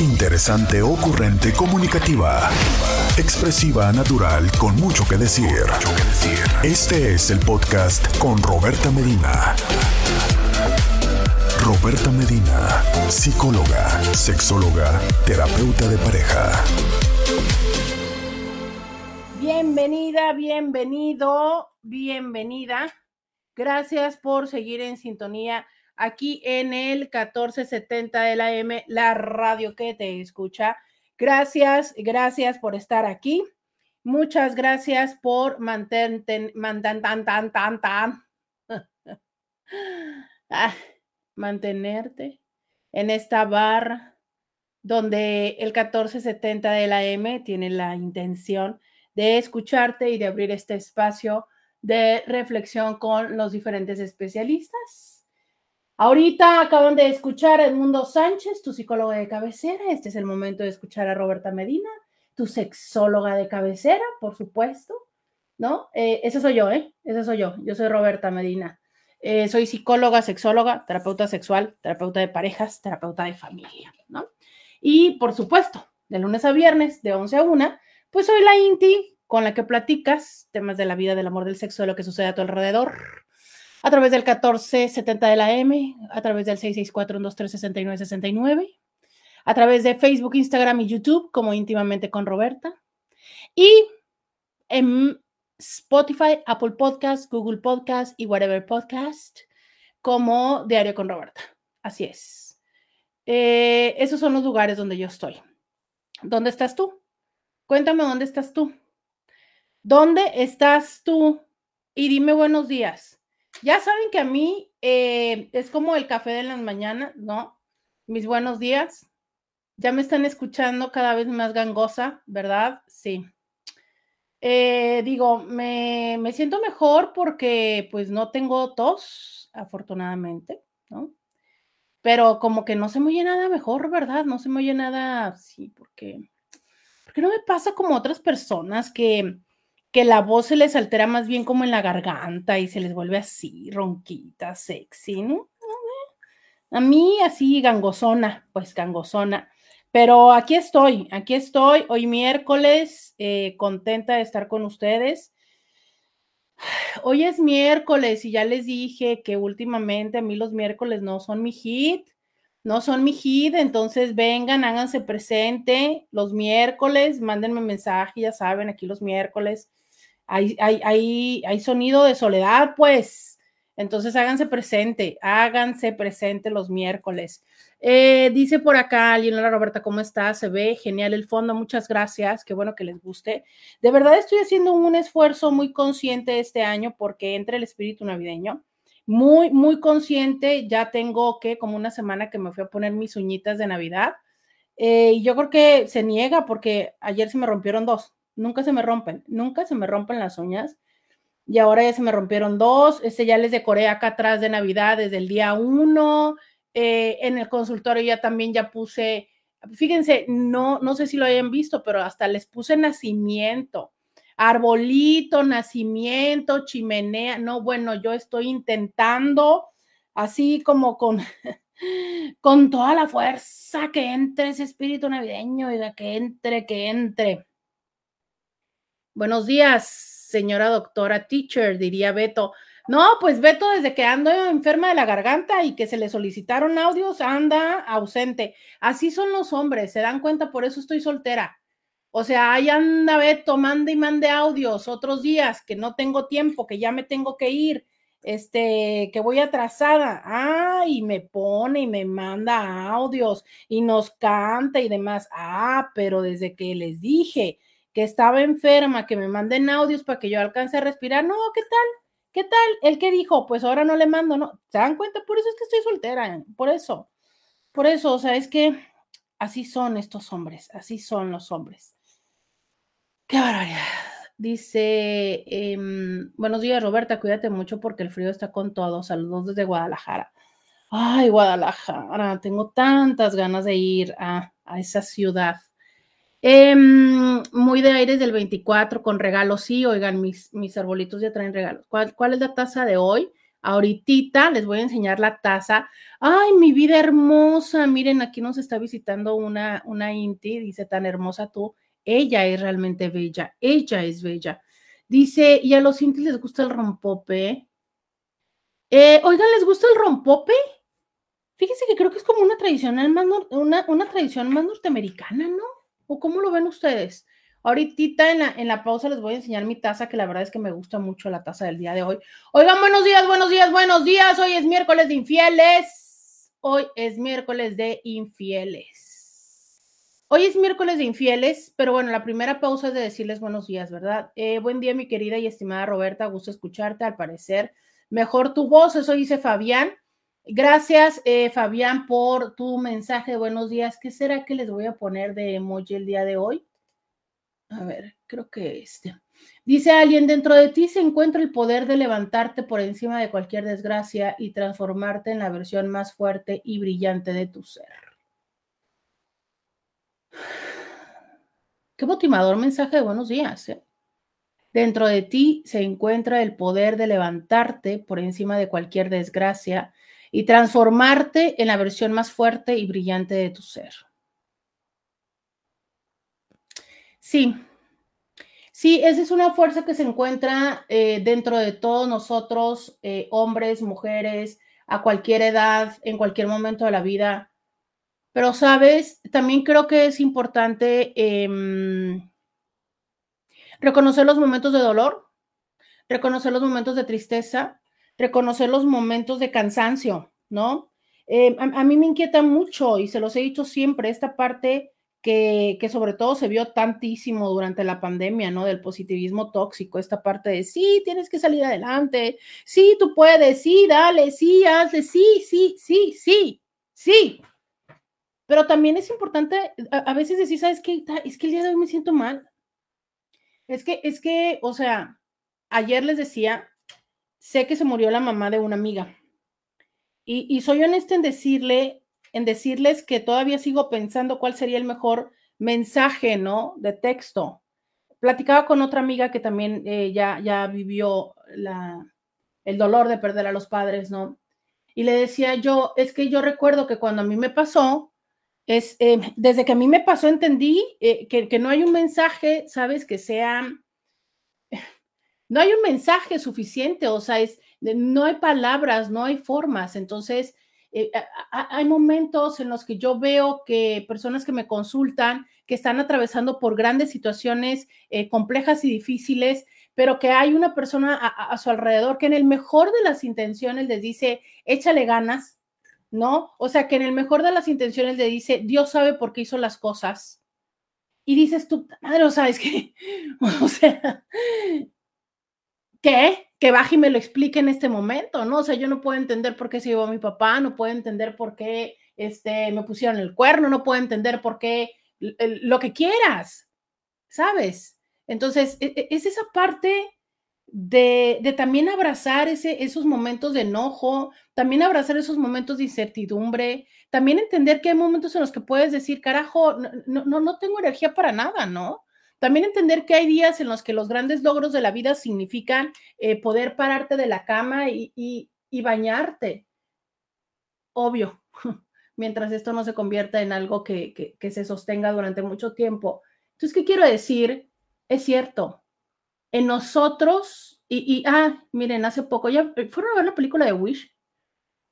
Interesante, ocurrente, comunicativa. Expresiva, natural, con mucho que decir. Este es el podcast con Roberta Medina. Roberta Medina, psicóloga, sexóloga, terapeuta de pareja. Bienvenida, bienvenido, bienvenida. Gracias por seguir en sintonía aquí en el 1470 de la M, la radio que te escucha. Gracias, gracias por estar aquí. Muchas gracias por mantener, tan, tan, tan, tan, ah, mantenerte en esta barra donde el 1470 de la M tiene la intención de escucharte y de abrir este espacio de reflexión con los diferentes especialistas Ahorita acaban de escuchar a Edmundo Sánchez, tu psicólogo de cabecera. Este es el momento de escuchar a Roberta Medina, tu sexóloga de cabecera, por supuesto. ¿No? Eh, soy yo, ¿eh? Ese soy yo. Yo soy Roberta Medina. Eh, soy psicóloga, sexóloga, terapeuta sexual, terapeuta de parejas, terapeuta de familia, ¿no? Y por supuesto, de lunes a viernes, de 11 a 1, pues soy la Inti con la que platicas temas de la vida, del amor, del sexo, de lo que sucede a tu alrededor a través del 1470 de la M, a través del 664-123-6969, a través de Facebook, Instagram y YouTube como íntimamente con Roberta y en Spotify, Apple Podcast, Google Podcast y whatever podcast como Diario con Roberta. Así es. Eh, esos son los lugares donde yo estoy. ¿Dónde estás tú? Cuéntame dónde estás tú. ¿Dónde estás tú? Y dime buenos días. Ya saben que a mí eh, es como el café de las mañanas, ¿no? Mis buenos días. Ya me están escuchando cada vez más gangosa, ¿verdad? Sí. Eh, digo, me, me siento mejor porque pues no tengo tos, afortunadamente, ¿no? Pero como que no se me oye nada mejor, ¿verdad? No se me oye nada, sí, porque, porque no me pasa como otras personas que, que la voz se les altera más bien como en la garganta y se les vuelve así, ronquita, sexy, ¿no? A mí así gangosona, pues gangosona. Pero aquí estoy, aquí estoy, hoy miércoles, eh, contenta de estar con ustedes. Hoy es miércoles y ya les dije que últimamente a mí los miércoles no son mi hit, no son mi hit, entonces vengan, háganse presente los miércoles, mándenme mensaje, ya saben, aquí los miércoles hay, hay, hay, sonido de soledad, pues. Entonces háganse presente, háganse presente los miércoles. Eh, dice por acá hola Roberta, ¿cómo estás? Se ve genial el fondo, muchas gracias, qué bueno que les guste. De verdad estoy haciendo un esfuerzo muy consciente este año porque entre el espíritu navideño, muy, muy consciente, ya tengo que como una semana que me fui a poner mis uñitas de Navidad. Eh, y yo creo que se niega porque ayer se me rompieron dos nunca se me rompen, nunca se me rompen las uñas. Y ahora ya se me rompieron dos, este ya les decoré acá atrás de Navidad desde el día uno, eh, en el consultorio ya también ya puse, fíjense, no, no sé si lo hayan visto, pero hasta les puse nacimiento, arbolito, nacimiento, chimenea, no, bueno, yo estoy intentando así como con, con toda la fuerza que entre ese espíritu navideño y que entre, que entre. Buenos días, señora doctora teacher, diría Beto. No, pues Beto, desde que ando enferma de la garganta y que se le solicitaron audios, anda ausente. Así son los hombres, se dan cuenta, por eso estoy soltera. O sea, ahí anda Beto, mande y mande audios otros días, que no tengo tiempo, que ya me tengo que ir, este, que voy atrasada. Ah, y me pone y me manda audios y nos canta y demás. Ah, pero desde que les dije que estaba enferma, que me manden audios para que yo alcance a respirar. No, ¿qué tal? ¿Qué tal? El que dijo, pues ahora no le mando, ¿no? ¿Se dan cuenta? Por eso es que estoy soltera, por eso. Por eso, o sea, es que así son estos hombres, así son los hombres. Qué barbaridad. Dice, em, buenos días Roberta, cuídate mucho porque el frío está con todo. Saludos desde Guadalajara. Ay, Guadalajara, tengo tantas ganas de ir a, a esa ciudad. Em, muy de aires del 24 con regalos, sí, oigan, mis, mis arbolitos ya traen regalos. ¿Cuál, ¿Cuál, es la tasa de hoy? Ahorita les voy a enseñar la taza. Ay, mi vida hermosa. Miren, aquí nos está visitando una, una Inti. Dice, tan hermosa tú. Ella es realmente bella. Ella es bella. Dice, ¿y a los Inti les gusta el rompope? Eh, oigan, ¿les gusta el rompope? Fíjense que creo que es como una tradicional más, una, una tradición más norteamericana, ¿no? ¿O cómo lo ven ustedes? Ahorita en la, en la pausa les voy a enseñar mi taza, que la verdad es que me gusta mucho la taza del día de hoy. Oigan, buenos días, buenos días, buenos días. Hoy es miércoles de infieles. Hoy es miércoles de infieles. Hoy es miércoles de infieles, pero bueno, la primera pausa es de decirles buenos días, ¿verdad? Eh, buen día, mi querida y estimada Roberta. Gusto escucharte, al parecer. Mejor tu voz, eso dice Fabián. Gracias, eh, Fabián, por tu mensaje buenos días. ¿Qué será que les voy a poner de emoji el día de hoy? A ver, creo que este. Dice alguien, dentro de ti se encuentra el poder de levantarte por encima de cualquier desgracia y transformarte en la versión más fuerte y brillante de tu ser. Qué motivador mensaje de buenos días. ¿eh? Dentro de ti se encuentra el poder de levantarte por encima de cualquier desgracia y transformarte en la versión más fuerte y brillante de tu ser. Sí, sí, esa es una fuerza que se encuentra eh, dentro de todos nosotros, eh, hombres, mujeres, a cualquier edad, en cualquier momento de la vida. Pero, sabes, también creo que es importante em, reconocer los momentos de dolor, reconocer los momentos de tristeza, reconocer los momentos de cansancio, ¿no? Em, a, a, mí me inquieta mucho y se los he dicho siempre, esta parte que, sobre todo se vio tantísimo durante la pandemia, ¿no? Del positivismo tóxico, esta parte de, sí, tienes que salir adelante, sí, tú puedes, sí, dale, sí, hazle, sí, sí, sí, sí, sí. Pero también es importante a, veces decir, ¿sabes qué? Es que el día de hoy me siento mal. Es que, es que, o sea, ayer les decía, sé que se murió la mamá de una amiga. Y, soy honesta en decirle, en decirles que todavía sigo pensando cuál sería el mejor mensaje, ¿no? De texto. Platicaba con otra amiga que también eh, ya, ya vivió la, el dolor de perder a los padres, ¿no? Y le decía yo, es que yo recuerdo que cuando a mí me pasó, es, eh, desde que a mí me pasó entendí eh, que, que, no hay un mensaje, ¿sabes? Que sea, no hay un mensaje suficiente, o sea, es, no hay palabras, no hay formas. Entonces, eh, hay momentos en los que yo veo que personas que me consultan, que están atravesando por grandes situaciones eh, complejas y difíciles, pero que hay una persona a, su alrededor que en el mejor de las intenciones les dice, échale ganas, ¿no? O sea, que en el mejor de las intenciones le dice, Dios sabe por qué hizo las cosas. Y dices tú, madre, o sea, es que, o sea, ¿qué? que baje y me lo explique en este momento, ¿no? O sea, yo no puedo entender por qué se llevó a mi papá, no puedo entender por qué este, me pusieron el cuerno, no puedo entender por qué lo que quieras, ¿sabes? Entonces, e, e, es esa parte de, de también abrazar ese, esos momentos de enojo, también abrazar esos momentos de incertidumbre, también entender que hay momentos en los que puedes decir, carajo, no, no, no tengo energía para nada, ¿no? También entender que hay días en los que los grandes logros de la vida significan eh, poder pararte de la cama y, bañarte. Obvio, mientras esto no se convierta en algo que, se sostenga durante mucho tiempo. Entonces, ¿qué quiero decir? Es cierto, en nosotros, y, ah, miren, hace poco ya eh, fueron a ver la película de Wish.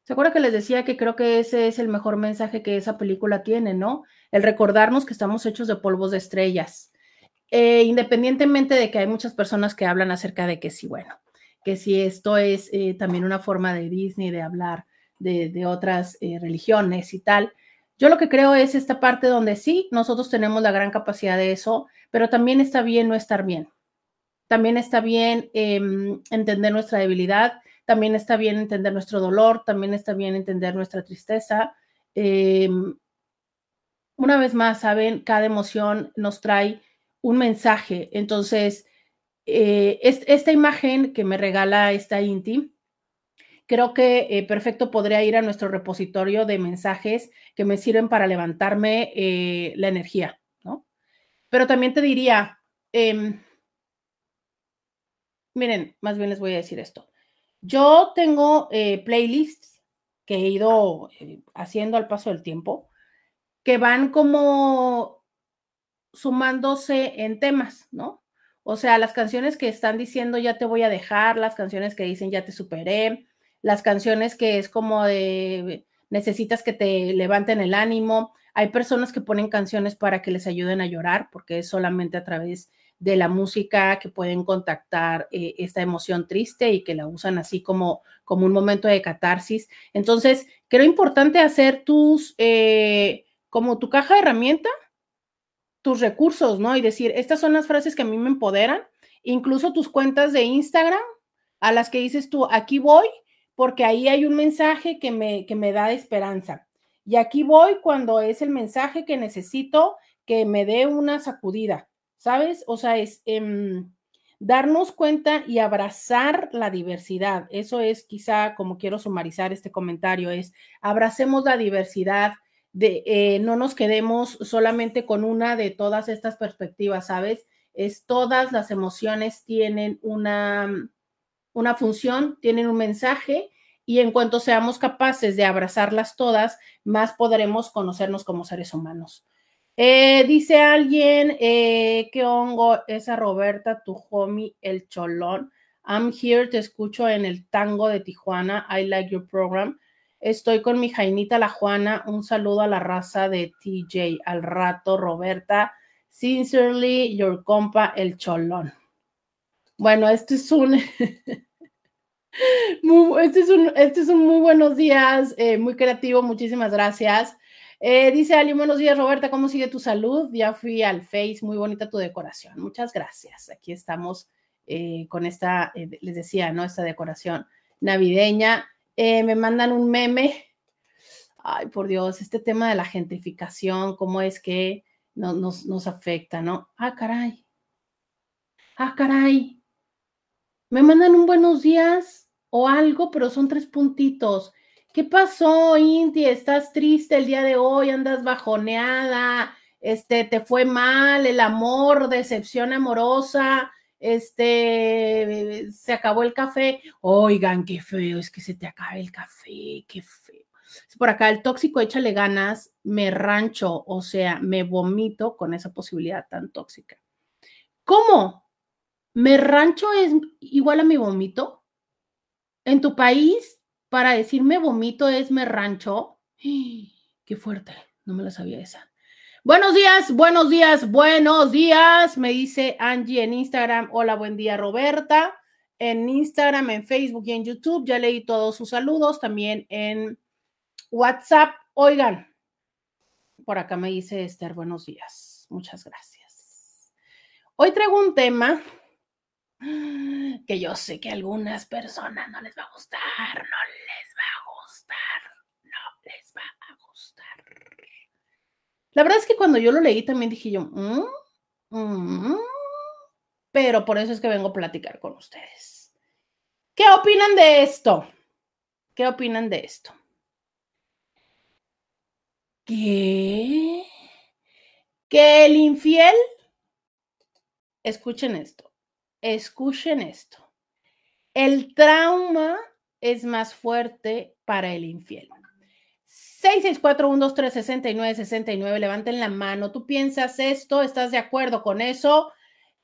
¿Se acuerdan que les decía que creo que ese es el mejor mensaje que esa película tiene, ¿no? El recordarnos que estamos hechos de polvos de estrellas, eh, independientemente de que hay muchas personas que hablan acerca de que sí, bueno, que si esto es eh, también una forma de Disney de hablar de, otras eh, religiones y tal, yo lo que creo es esta parte donde sí, nosotros tenemos la gran capacidad de eso, pero también está bien no estar bien. También está bien em, entender nuestra debilidad, también está bien entender nuestro dolor, también está bien entender nuestra tristeza. Em, una vez más, saben, cada emoción nos trae un mensaje. Entonces, eh, esta imagen que me regala esta Inti, creo que eh, perfecto podría ir a nuestro repositorio de mensajes que me sirven para levantarme eh, la energía, ¿no? Pero también te diría, em, miren, más bien les voy a decir esto. Yo tengo playlists que he ido haciendo al paso del tiempo, que van como sumándose en temas, ¿no? O sea, las canciones que están diciendo ya te voy a dejar, las canciones que dicen ya te superé, las canciones que es como de necesitas que te levanten el ánimo. Hay personas que ponen canciones para que les ayuden a llorar, porque es solamente a través de la música que pueden contactar eh, esta emoción triste y que la usan así como, como un momento de catarsis. Entonces, creo importante hacer tus, eh, como tu caja de herramienta, tus recursos, ¿no? Y decir, estas son las frases que a mí me empoderan, incluso tus cuentas de Instagram, a las que dices tú, aquí voy, porque ahí hay un mensaje que me, que me da esperanza. Y aquí voy cuando es el mensaje que necesito que me dé una sacudida, ¿sabes? O sea, es em, darnos cuenta y abrazar la diversidad. Eso es quizá como quiero sumarizar este comentario, es abracemos la diversidad, de, eh, no nos quedemos solamente con una de todas estas perspectivas, ¿sabes? Es todas las emociones tienen una, una función, tienen un mensaje y en cuanto seamos capaces de abrazarlas todas, más podremos conocernos como seres humanos. Eh, dice alguien, eh, ¿qué hongo esa Roberta, tu homie, el cholón? I'm here, te escucho en el tango de Tijuana. I like your program. Estoy con mi Jainita la Juana. Un saludo a la raza de TJ. Al rato, Roberta. Sincerely, your compa, el cholón. Bueno, este es un. este, es un este es un muy buenos días, eh, muy creativo. Muchísimas gracias. Eh, dice Ali, buenos días, Roberta. ¿Cómo sigue tu salud? Ya fui al Face. Muy bonita tu decoración. Muchas gracias. Aquí estamos eh, con esta, les decía, ¿no? Esta decoración navideña. Eh, me mandan un meme. Ay, por Dios, este tema de la gentrificación, cómo es que nos, nos afecta, ¿no? Ah, caray. Ah, caray. Me mandan un buenos días o algo, pero son tres puntitos. ¿Qué pasó, Inti? ¿Estás triste el día de hoy? ¿Andas bajoneada? Este, ¿te fue mal el amor, decepción amorosa? Este, se acabó el café. Oigan, qué feo, es que se te acaba el café, qué feo. Por acá, el tóxico, échale ganas, me rancho, o sea, me vomito con esa posibilidad tan tóxica. ¿Cómo? ¿Me rancho es igual a mi vomito? ¿En tu país, para decir me vomito es me rancho? Qué fuerte, no me la sabía esa. Buenos días, buenos días, buenos días. Me dice Angie en Instagram. Hola, buen día, Roberta. En Instagram, en Facebook y en YouTube. Ya leí todos sus saludos. También en WhatsApp. Oigan, por acá me dice Esther, buenos días. Muchas gracias. Hoy traigo un tema que yo sé que a algunas personas no les va a gustar, no les va a gustar, no les va a la verdad es que cuando yo lo leí también dije yo, mm, mm", pero por eso es que vengo a platicar con ustedes. ¿Qué opinan de esto? ¿Qué opinan de esto? Que el infiel, escuchen esto, escuchen esto. El trauma es más fuerte para el infiel. 664-123-6969, levanten la mano. ¿Tú piensas esto? ¿Estás de acuerdo con eso?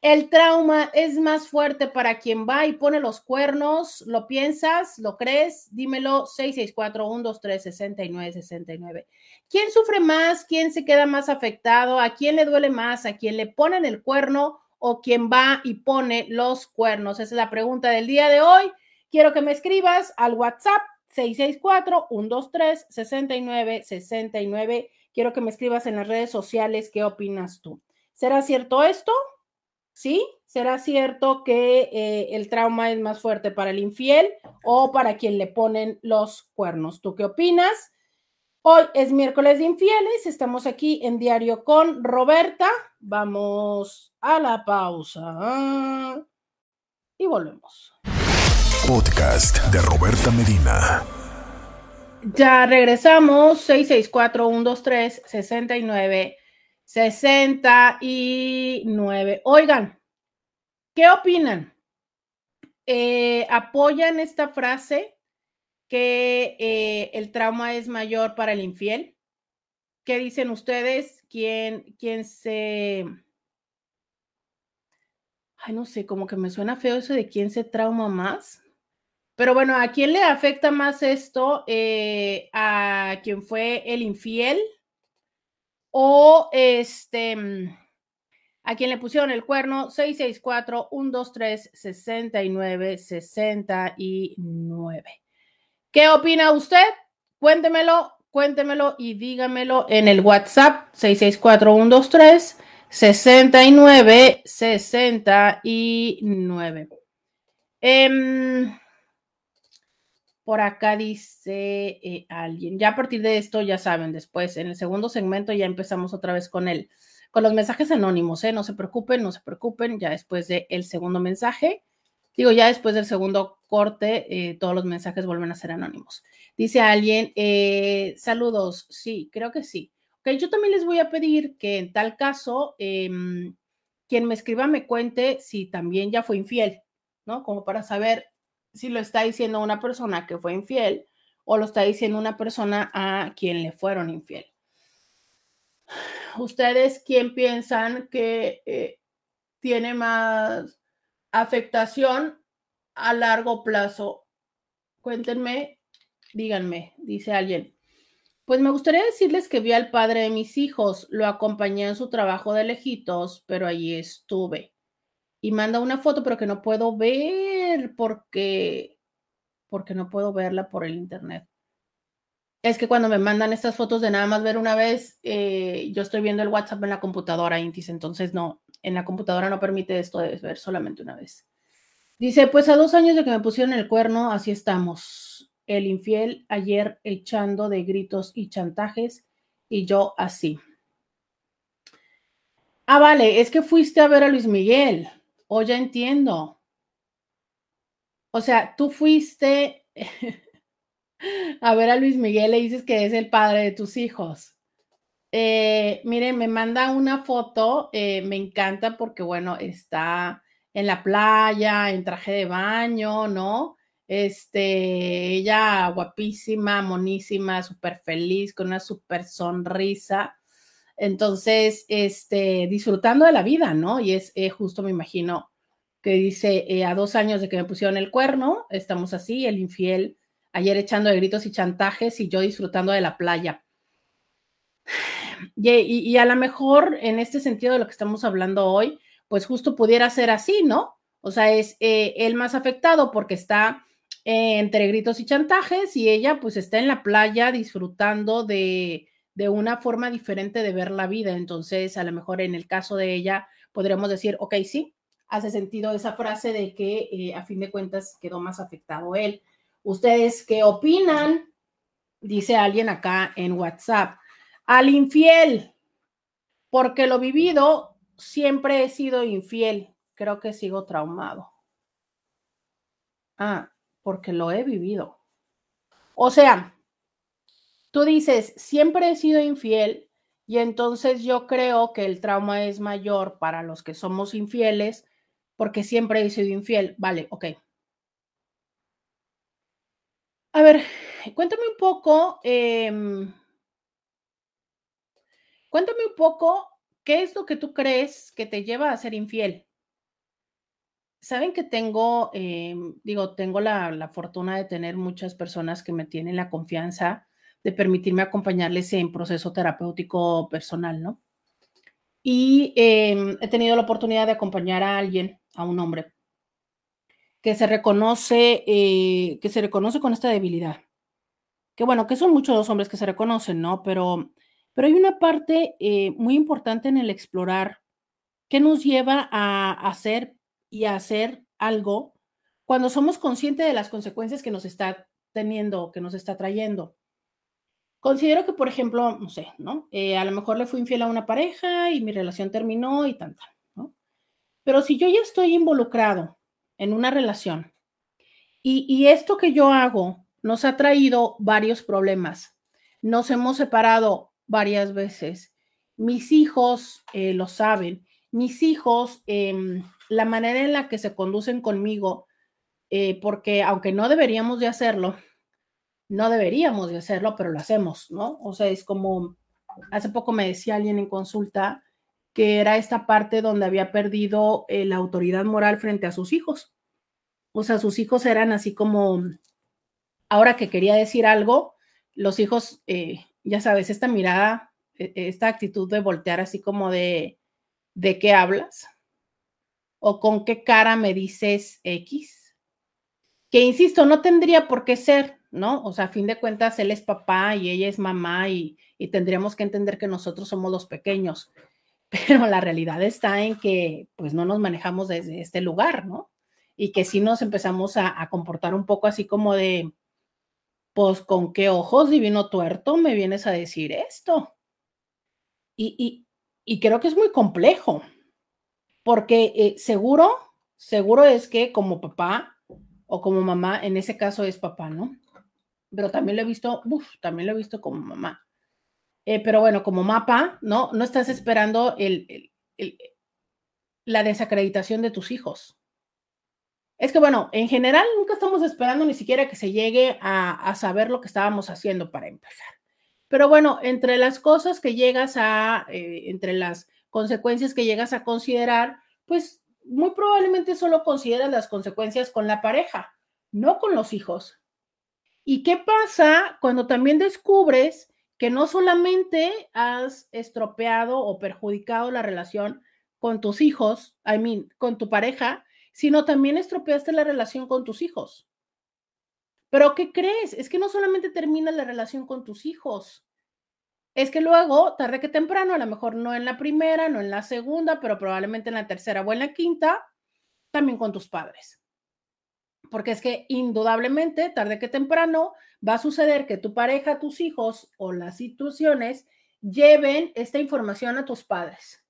El trauma es más fuerte para quien va y pone los cuernos. ¿Lo piensas? ¿Lo crees? Dímelo 664-123-6969. ¿Quién sufre más? ¿Quién se queda más afectado? ¿A quién le duele más? ¿A quién le ponen el cuerno o quién va y pone los cuernos? Esa es la pregunta del día de hoy. Quiero que me escribas al WhatsApp 664-123-6969. Quiero que me escribas en las redes sociales qué opinas tú. ¿Será cierto esto? ¿Sí? ¿Será cierto que eh, el trauma es más fuerte para el infiel o para quien le ponen los cuernos? ¿Tú qué opinas? Hoy es miércoles de infieles, estamos aquí en Diario con Roberta. Vamos a la pausa y volvemos. Podcast de Roberta Medina. Ya regresamos, 664-123-69. 69. Oigan, ¿qué opinan? eh, apoyan esta frase que eh, el trauma es mayor para el infiel. ¿Qué dicen ustedes? ¿Quién, quién se... Ay, no sé, como que me suena feo eso de quién se trauma más. Pero bueno, ¿a quién le afecta más esto? Eh, ¿A quien fue el infiel? ¿O este, mm, a quien le pusieron el cuerno? 664-123-69-69. ¿Qué opina usted? Cuéntemelo, cuéntemelo y dígamelo en el WhatsApp 664-123-69-69. Eh, por acá dice eh, alguien, ya a partir de esto, ya saben, después en el segundo segmento ya empezamos otra vez con el, con los mensajes anónimos, ¿eh? No se preocupen, no se preocupen, ya después del el segundo mensaje, digo, ya después del segundo corte, eh, todos los mensajes vuelven a ser anónimos. Dice alguien, eh, saludos, sí, creo que sí. Ok, yo también les voy a pedir que en tal caso, em, quien me escriba me cuente si también ya fue infiel, ¿no? Como para saber si lo está diciendo una persona que fue infiel o lo está diciendo una persona a quien le fueron infiel. ¿Ustedes quién piensan que eh, tiene más afectación a largo plazo? Cuéntenme, díganme, dice alguien. Pues me gustaría decirles que vi al padre de mis hijos, lo acompañé en su trabajo de lejitos, pero allí estuve y manda una foto, pero que no puedo ver porque, porque no puedo verla por el internet. Es que cuando me mandan estas fotos de nada más ver una vez, eh, yo estoy viendo el WhatsApp en la computadora, Intis, entonces no, en la computadora no permite esto de ver solamente una vez. Dice, pues a dos años de que me pusieron el cuerno, así estamos. El infiel ayer echando de gritos y chantajes y yo así. Ah, vale, es que fuiste a ver a Luis Miguel. O ya entiendo. O sea, tú fuiste a ver a Luis Miguel y dices que es el padre de tus hijos. Eh, miren, me manda una foto, eh, me encanta porque, bueno, está en la playa, en traje de baño, ¿no? Este, ella guapísima, monísima, súper feliz, con una súper sonrisa. Entonces, este, disfrutando de la vida, ¿no? Y es eh, justo, me imagino, que dice, eh, a dos años de que me pusieron el cuerno, estamos así, el infiel, ayer echando de gritos y chantajes y yo disfrutando de la playa. Y, a lo mejor en este sentido de lo que estamos hablando hoy, pues justo pudiera ser así, ¿no? O sea, es eh, el más afectado porque está entre gritos y chantajes y ella pues está en la playa disfrutando de, de una forma diferente de ver la vida. Entonces, a lo mejor en el caso de ella, podríamos decir, ok, sí, hace sentido esa frase de que eh, a fin de cuentas quedó más afectado él. ¿Ustedes qué opinan? Dice alguien acá en WhatsApp. Al infiel, porque lo vivido, siempre he sido infiel. Creo que sigo traumado. Ah, porque lo he vivido. O sea, Tú dices, siempre he sido infiel y entonces yo creo que el trauma es mayor para los que somos infieles porque siempre he sido infiel. Vale, ok. A ver, cuéntame un poco, em, cuéntame un poco qué es lo que tú crees que te lleva a ser infiel. Saben que tengo, em, digo, tengo la, la fortuna de tener muchas personas que me tienen la confianza de permitirme acompañarles en proceso terapéutico personal, ¿no? Y em, he tenido la oportunidad de acompañar a alguien, a un hombre, que se reconoce, eh, que se reconoce con esta debilidad. Que bueno, que son muchos los hombres que se reconocen, ¿no? Pero, pero hay una parte eh, muy importante en el explorar que nos lleva a hacer y a hacer algo cuando somos conscientes de las consecuencias que nos está teniendo, que nos está trayendo. Considero que, por ejemplo, no sé, ¿no? Eh, a lo mejor le fui infiel a una pareja y mi relación terminó y tanta. Pero si yo ya estoy involucrado en una relación y, y esto que yo hago nos ha traído varios problemas, nos hemos separado varias veces, mis hijos eh, lo saben, mis hijos, em, la manera en la que se conducen conmigo, eh, porque aunque no deberíamos de hacerlo, no deberíamos de hacerlo, pero lo hacemos, ¿no? O sea, es como, hace poco me decía alguien en consulta que era esta parte donde había perdido eh, la autoridad moral frente a sus hijos. O sea, sus hijos eran así como, ahora que quería decir algo, los hijos, eh, ya sabes, esta mirada, e, esta actitud de voltear así como de, ¿de qué hablas? ¿O con qué cara me dices X? Que insisto, no tendría por qué ser, ¿no? O sea, a fin de cuentas, él es papá y ella es mamá y, y tendríamos que entender que nosotros somos los pequeños, pero la realidad está en que pues no nos manejamos desde este lugar, ¿no? Y que sí nos empezamos a, comportar un poco así como de, pues con qué ojos divino tuerto me vienes a decir esto. Y, y, creo que es muy complejo, porque eh, seguro, seguro es que como papá o como mamá, en ese caso es papá, ¿no? Pero también lo he visto, uf, también lo he visto como mamá. Eh, pero bueno, como mapa, ¿no? No estás esperando el, la desacreditación de tus hijos. Es que bueno, en general nunca estamos esperando ni siquiera que se llegue a, a, saber lo que estábamos haciendo para empezar. Pero bueno, entre las cosas que llegas a, eh, entre las consecuencias que llegas a considerar, pues muy probablemente solo consideras las consecuencias con la pareja, no con los hijos. ¿Y qué pasa cuando también descubres que no solamente has estropeado o perjudicado la relación con tus hijos, I mean, con tu pareja, sino también estropeaste la relación con tus hijos. Pero ¿qué crees? Es que no solamente termina la relación con tus hijos, es que luego, tarde que temprano, a lo mejor no en la primera, no en la segunda, pero probablemente en la tercera o en la quinta, también con tus padres. Porque es que indudablemente, tarde que temprano, va a suceder que tu pareja, tus hijos o las situaciones lleven esta información a tus padres.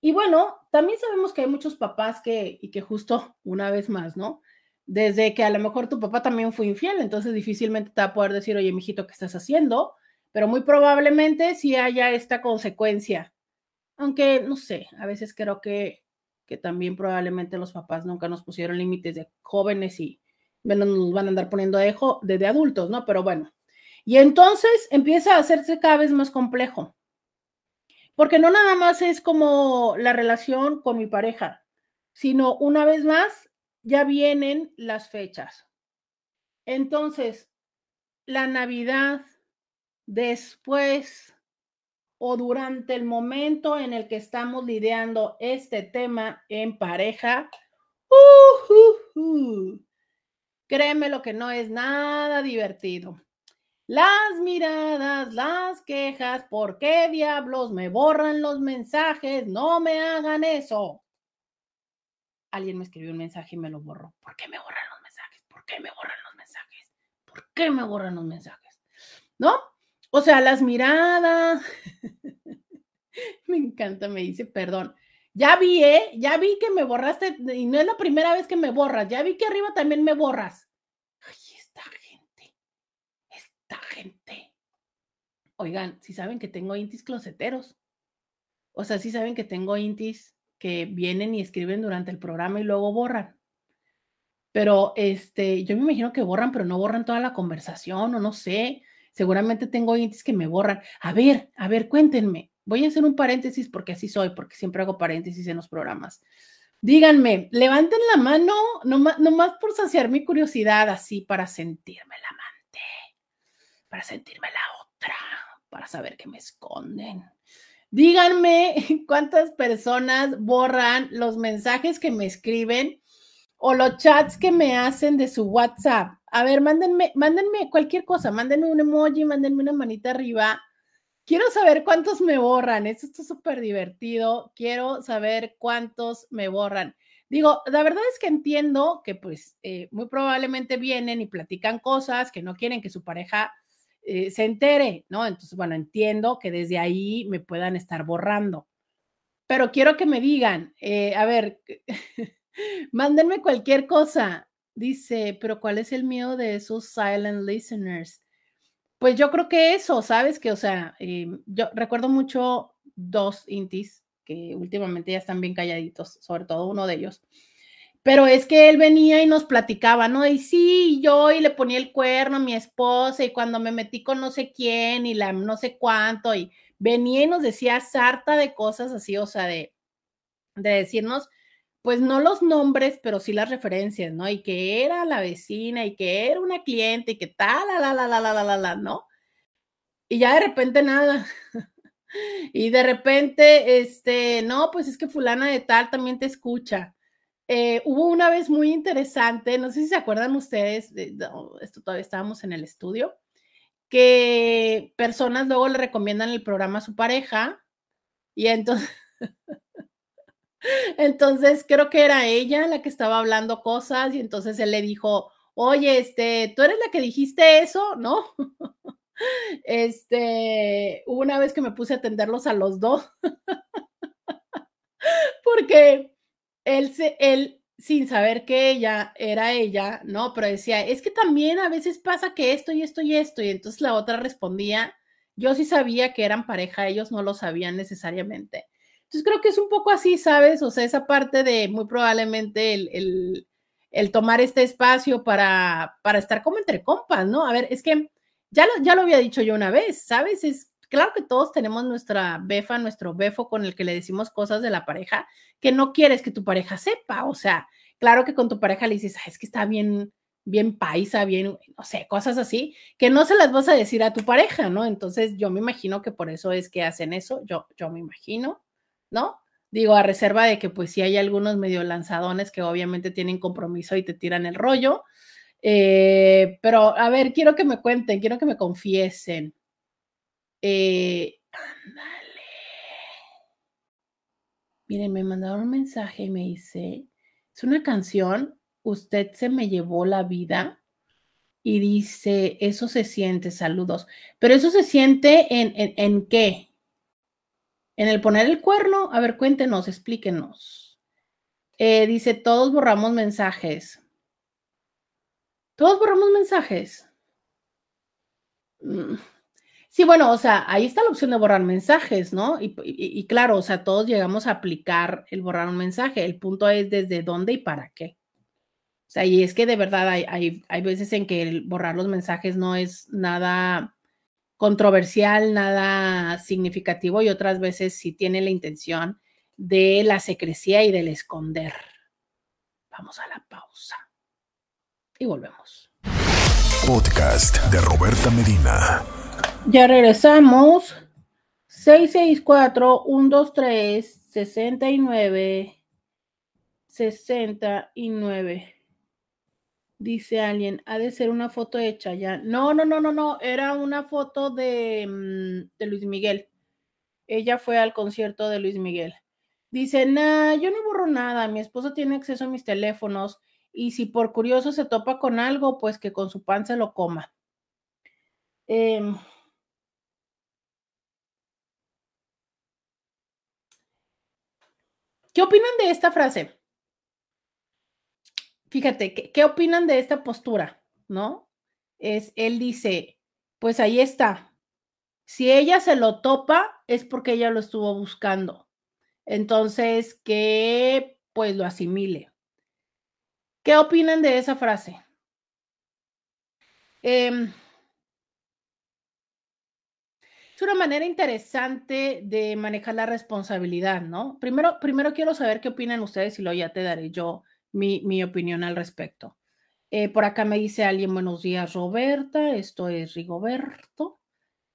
Y bueno, también sabemos que hay muchos papás que, y que justo una vez más, ¿no? Desde que a lo mejor tu papá también fue infiel, entonces difícilmente te va a poder decir, oye, mijito, ¿qué estás haciendo? Pero muy probablemente sí haya esta consecuencia. Aunque, no sé, a veces creo que, que también probablemente los papás nunca nos pusieron límites de jóvenes y menos nos van a andar poniendo de, de adultos, ¿no? Pero bueno. Y entonces empieza a hacerse cada vez más complejo porque no nada más es como la relación con mi pareja, sino una vez más, ya vienen las fechas. Entonces, la Navidad, después o durante el momento en el que estamos lidiando este tema en pareja, uh, uh, uh, créeme lo que no es nada divertido. Las miradas, las quejas, ¿por qué diablos me borran los mensajes? No me hagan eso. Alguien me escribió un mensaje y me lo borró. ¿Por qué me borran los mensajes? ¿Por qué me borran los mensajes? ¿Por qué me borran los mensajes? ¿No? O sea, las miradas. me encanta, me dice, perdón. Ya vi, ¿eh? Ya vi que me borraste y no es la primera vez que me borras. Ya vi que arriba también me borras. gente. Oigan, si saben que tengo intis closeteros. O sea, si saben que tengo intis que vienen y escriben durante el programa y luego borran. Pero este, yo me imagino que borran, pero no borran toda la conversación o no sé. Seguramente tengo intis que me borran. A ver, a ver, cuéntenme. Voy a hacer un paréntesis porque así soy, porque siempre hago paréntesis en los programas. Díganme, levanten la mano, nomás, nomás por saciar mi curiosidad, así para sentirme la mano para sentirme la otra, para saber que me esconden. Díganme cuántas personas borran los mensajes que me escriben o los chats que me hacen de su WhatsApp. A ver, mándenme, mándenme cualquier cosa, mándenme un emoji, mándenme una manita arriba. Quiero saber cuántos me borran. Esto está súper divertido. Quiero saber cuántos me borran. Digo, la verdad es que entiendo que pues eh, muy probablemente vienen y platican cosas que no quieren que su pareja eh, se entere, ¿no? Entonces, bueno, entiendo que desde ahí me puedan estar borrando, pero quiero que me digan, eh, a ver, mándenme cualquier cosa. Dice, pero ¿cuál es el miedo de esos silent listeners? Pues yo creo que eso, ¿sabes? Que, o sea, eh, yo recuerdo mucho dos intis que últimamente ya están bien calladitos, sobre todo uno de ellos, pero es que él venía y nos platicaba, ¿no? Y sí, yo y le ponía el cuerno a mi esposa y cuando me metí con no sé quién y la no sé cuánto y venía y nos decía sarta de cosas así, o sea, de, de decirnos, pues no los nombres, pero sí las referencias, ¿no? Y que era la vecina y que era una cliente y que tal, la, la, la, la, la, la, la, ¿no? Y ya de repente nada. y de repente, este, no, pues es que fulana de tal también te escucha. Eh, hubo una vez muy interesante, no sé si se acuerdan ustedes, de, oh, esto todavía estábamos en el estudio, que personas luego le recomiendan el programa a su pareja y entonces... entonces creo que era ella la que estaba hablando cosas y entonces él le dijo, oye, este, tú eres la que dijiste eso, ¿no? Este, una vez que me puse a atenderlos a los dos, porque él, se, él sin saber que ella era ella, ¿no? Pero decía, es que también a veces pasa que esto y esto y esto, y entonces la otra respondía, yo sí sabía que eran pareja, ellos no lo sabían necesariamente. Entonces creo que es un poco así, ¿sabes? O sea, esa parte de muy probablemente el, el, tomar este espacio para, para estar como entre compas, ¿no? A ver, es que ya lo, ya lo había dicho yo una vez, ¿sabes? Es claro que todos tenemos nuestra befa, nuestro befo con el que le decimos cosas de la pareja que no quieres que tu pareja sepa. O sea, claro que con tu pareja le dices, es que está bien, bien paisa, bien, no sé, cosas así, que no se las vas a decir a tu pareja, ¿no? Entonces yo me imagino que por eso es que hacen eso, yo, yo me imagino, ¿no? Digo, a reserva de que pues si hay algunos medio lanzadones que obviamente tienen compromiso y te tiran el rollo. Eh, pero a ver, quiero que me cuenten, quiero que me confiesen. Eh, ándale. Miren, me mandaron un mensaje y me dice, es una canción, usted se me llevó la vida y dice, eso se siente, saludos. Pero eso se siente en, en, qué? En el poner el cuerno. A ver, cuéntenos, explíquenos. Eh, dice, todos borramos mensajes. Todos borramos mensajes. Mm. Sí, bueno, o sea, ahí está la opción de borrar mensajes, ¿no? Y, claro, o sea, todos llegamos a aplicar el borrar un mensaje. El punto es desde dónde y para qué. O sea, y es que de verdad hay, hay, hay veces en que el borrar los mensajes no es nada controversial, nada significativo y otras veces sí tiene la intención de la secrecía y del esconder. Vamos a la pausa y volvemos. Podcast de Roberta Medina. Ya regresamos. 664-123-69. 69. Dice alguien, ha de ser una foto hecha ya. No, no, no, no, no. Era una foto de, mm, de Luis Miguel. Ella fue al concierto de Luis Miguel. Dice, nah, yo no borro nada. Mi esposo tiene acceso a mis teléfonos y si por curioso se topa con algo, pues que con su pan se lo coma. Eh, ¿Qué opinan de esta frase? Fíjate, ¿qué, opinan de esta postura? ¿No? Es, él dice, pues ahí está. Si ella se lo topa, es porque ella lo estuvo buscando. Entonces, que pues lo asimile. ¿Qué opinan de esa frase? Eh, una manera interesante de manejar la responsabilidad, ¿no? Primero, primero quiero saber qué opinan ustedes y luego ya te daré yo mi, opinión al respecto. Eh, por acá me dice alguien, buenos días, Roberta, esto es Rigoberto.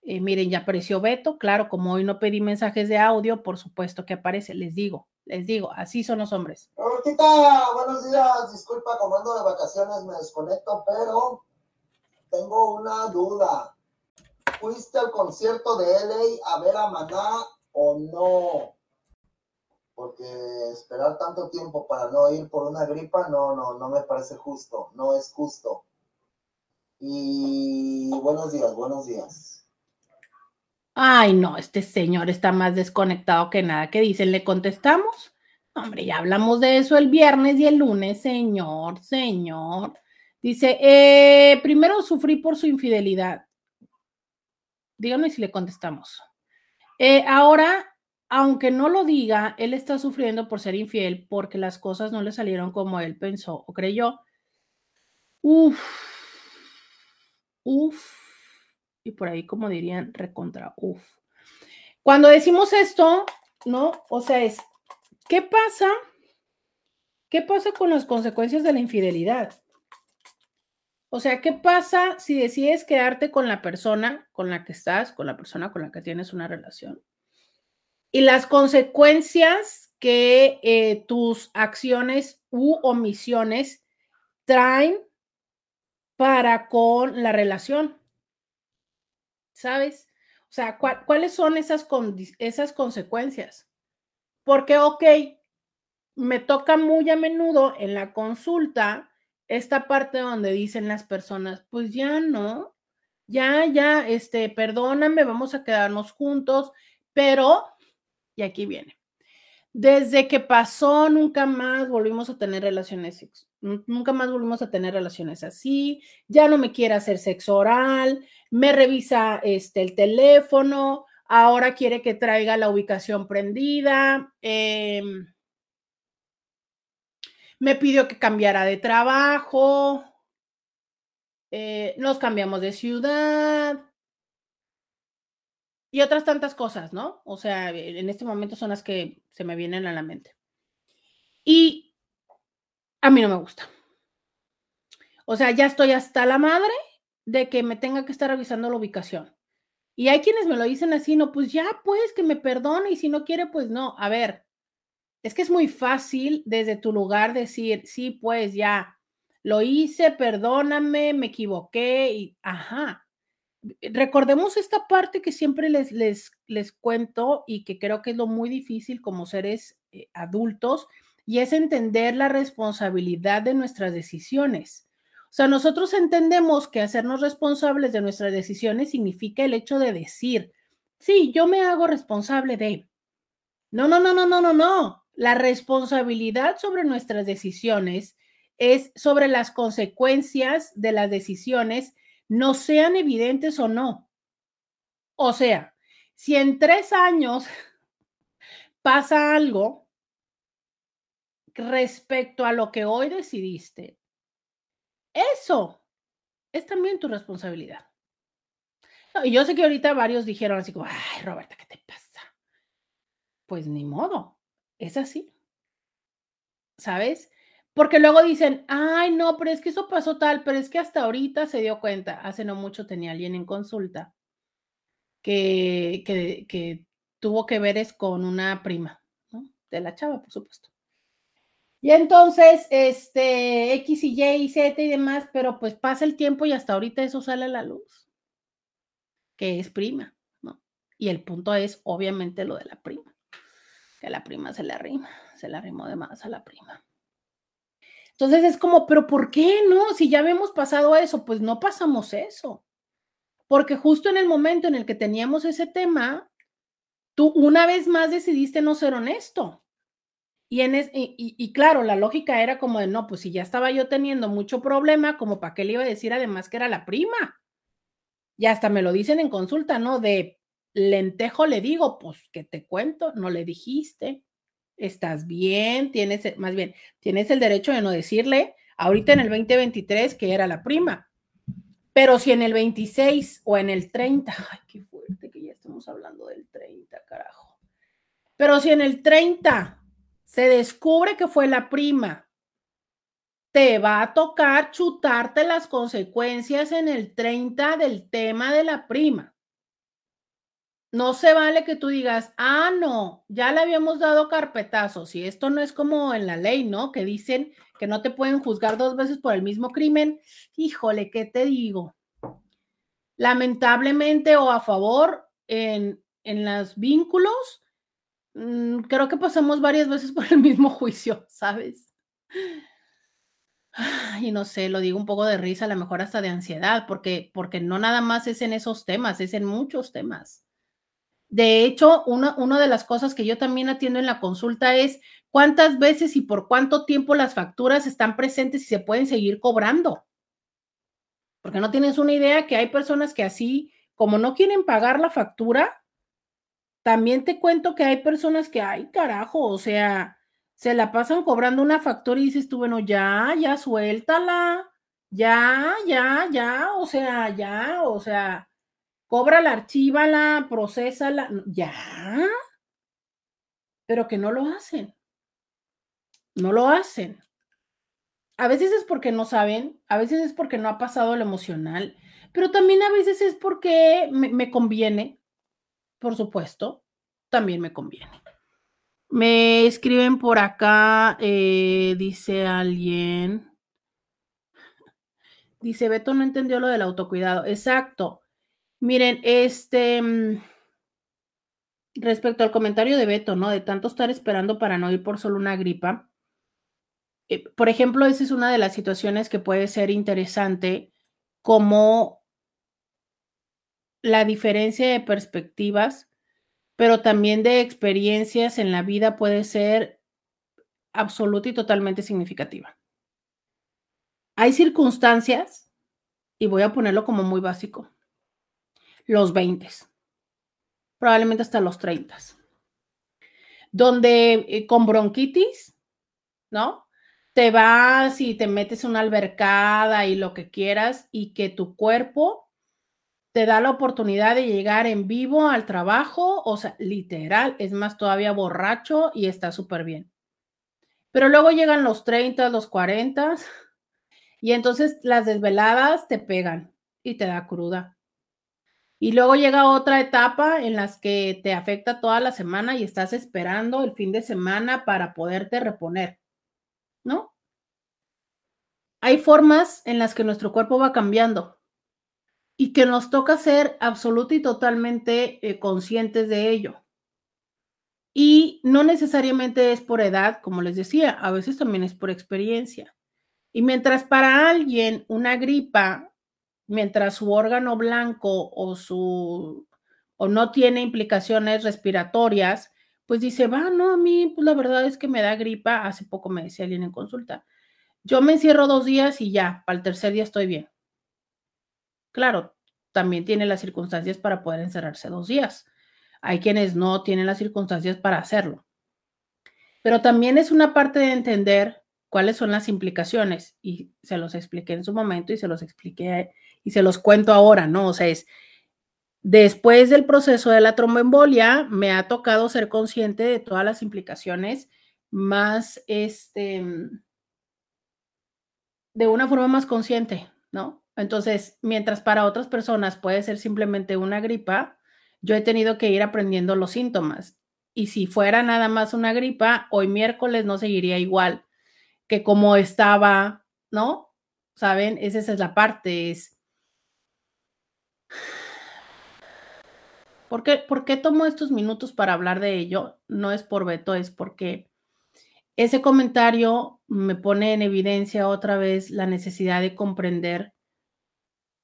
Eh, miren, ya apareció Beto, claro, como hoy no pedí mensajes de audio, por supuesto que aparece, les digo, les digo, así son los hombres. Robertita, buenos días, disculpa, como ando de vacaciones me desconecto, pero tengo una duda. ¿Fuiste al concierto de LA a ver a Maná o no? Porque esperar tanto tiempo para no ir por una gripa, no, no, no me parece justo, no es justo. Y buenos días, buenos días. Ay, no, este señor está más desconectado que nada. ¿Qué dicen? ¿Le contestamos? Hombre, ya hablamos de eso el viernes y el lunes, señor, señor. Dice, eh, primero sufrí por su infidelidad. Díganme si le contestamos. Eh, ahora aunque no lo diga, él está sufriendo por ser infiel porque las cosas no le salieron como él pensó o creyó. Uf, uf, y por ahí como dirían, recontra, uf. Cuando decimos esto, ¿no? O sea, es, ¿qué pasa? ¿Qué pasa con las consecuencias de la infidelidad? O sea, ¿qué pasa si decides quedarte con la persona con la que estás, con la persona con la que tienes una relación? Y las consecuencias que eh, tus acciones u omisiones traen para con la relación. ¿Sabes? O sea, ¿cuáles son esas, esas consecuencias? Porque, ok, me toca muy a menudo en la consulta esta parte donde dicen las personas, pues ya no, ya, ya, este, perdóname, vamos a quedarnos juntos, pero, y aquí viene, desde que pasó, nunca más volvimos a tener relaciones, nunca más volvimos a tener relaciones así, ya no me quiere hacer sexo oral, me revisa este, el teléfono, ahora quiere que traiga la ubicación prendida, eh, me pidió que cambiara de trabajo, eh, nos cambiamos de ciudad y otras tantas cosas, ¿no? O sea, en este momento son las que se me vienen a la mente. Y a mí no me gusta. O sea, ya estoy hasta la madre de que me tenga que estar revisando la ubicación. Y hay quienes me lo dicen así, no, pues ya, pues que me perdone y si no quiere, pues no. A ver, es que es muy fácil desde tu lugar decir, sí, pues ya, lo hice, perdóname, me equivoqué y, ajá. Recordemos esta parte que siempre les, les, les cuento y que creo que es lo muy difícil como seres eh, adultos y es entender la responsabilidad de nuestras decisiones. O sea, nosotros entendemos que hacernos responsables de nuestras decisiones significa el hecho de decir, sí, yo me hago responsable de. No, no, no, no, no, no, no. La responsabilidad sobre nuestras decisiones es sobre las consecuencias de las decisiones, no sean evidentes o no. O sea, si en tres años pasa algo respecto a lo que hoy decidiste, eso es también tu responsabilidad. y yo sé que ahorita varios dijeron así como, ay, Roberta, ¿qué te pasa? Pues ni modo es así. ¿Sabes? Porque luego dicen, ay, no, pero es que eso pasó tal, pero es que hasta ahorita se dio cuenta, hace no mucho tenía alguien en consulta que, que, tuvo que ver es con una prima, ¿no? De la chava, por supuesto. Y entonces, este, X y Y y Z y demás, pero pues pasa el tiempo y hasta ahorita eso sale a la luz, que es prima, ¿no? Y el punto es, obviamente, lo de la prima que la prima se le arrima, se le arrimó de más a la prima. Entonces es como, pero ¿por qué no? Si ya habíamos pasado eso, pues no pasamos eso. Porque justo en el momento en el que teníamos ese tema, tú una vez más decidiste no ser honesto. Y, en y, claro, la lógica era como de, no, pues si ya estaba yo teniendo mucho problema, como para qué le iba a decir además que era la prima. Y hasta me lo dicen en consulta, ¿no? De, lentejo le digo, pues que te cuento, no le dijiste, estás bien, tienes, más bien, tienes el derecho de no decirle ahorita en el 2023 que era la prima. Pero si en el 26 o en el 30, ay, qué fuerte que ya estamos hablando del 30, carajo. Pero si en el 30 se descubre que fue la prima, te va a tocar chutarte las consecuencias en el 30 del tema de la prima. No se vale que tú digas, ah, no, ya le habíamos dado carpetazos y esto no es como en la ley, ¿no? Que dicen que no te pueden juzgar dos veces por el mismo crimen. Híjole, ¿qué te digo? Lamentablemente o a favor en, en los vínculos, mm, creo que pasamos varias veces por el mismo juicio, ¿sabes? Y no sé, lo digo un poco de risa, a lo mejor hasta de ansiedad, porque, porque no nada más es en esos temas, es en muchos temas. De hecho, una, de las cosas que yo también atiendo en la consulta es cuántas veces y por cuánto tiempo las facturas están presentes y se pueden seguir cobrando. Porque no tienes una idea que hay personas que así, como no quieren pagar la factura, también te cuento que hay personas que, ay, carajo, o sea, se la pasan cobrando una factura y dices tú, bueno, ya, ya, suéltala, ya, ya, ya, o sea, ya, o sea, cóbrala, archívala, procésala, ya, pero que no lo hacen, no lo hacen. A veces es porque no saben, a veces es porque no ha pasado lo emocional, pero también a veces es porque me, conviene, por supuesto, también me conviene. Me escriben por acá, eh, dice alguien, dice Beto no entendió lo del autocuidado. Exacto. Miren, este, mm, respecto al comentario de Beto, ¿no? De tanto estar esperando para no ir por solo una gripa. Eh, por ejemplo, esa es una de las situaciones que puede ser interesante, como la diferencia de perspectivas, pero también de experiencias en la vida puede ser absoluta y totalmente significativa. Hay circunstancias, y voy a ponerlo como muy básico, los 20, probablemente hasta los 30, donde eh, con bronquitis, ¿no? Te vas y te metes una albercada y lo que quieras y que tu cuerpo te da la oportunidad de llegar en vivo al trabajo, o sea, literal, es más todavía borracho y está súper bien. Pero luego llegan los 30, los 40 y entonces las desveladas te pegan y te da cruda. Y luego llega otra etapa en las que te afecta toda la semana y estás esperando el fin de semana para poderte reponer, ¿no? Hay formas en las que nuestro cuerpo va cambiando y que nos toca ser absoluta y totalmente eh, conscientes de ello. Y no necesariamente es por edad, como les decía, a veces también es por experiencia. Y mientras para alguien una gripa, mientras su órgano blanco o su o no tiene implicaciones respiratorias, pues dice, va, no, a mí, pues la verdad es que me da gripa. Hace poco me decía alguien en consulta, yo me encierro dos días y ya, para el tercer día estoy bien. Claro, también tiene las circunstancias para poder encerrarse dos días. Hay quienes no tienen las circunstancias para hacerlo. Pero también es una parte de entender cuáles son las implicaciones y se los expliqué en su momento y se los expliqué y se los cuento ahora, ¿no? O sea, es después del proceso de la tromboembolia me ha tocado ser consciente de todas las implicaciones más este de una forma más consciente, ¿no? Entonces, mientras para otras personas puede ser simplemente una gripa, yo he tenido que ir aprendiendo los síntomas. Y si fuera nada más una gripa, hoy miércoles no seguiría igual que como estaba, ¿no? ¿Saben? Esa es la parte, es... ¿Por qué, ¿Por qué tomo estos minutos para hablar de ello? No es por veto, es porque ese comentario me pone en evidencia otra vez la necesidad de comprender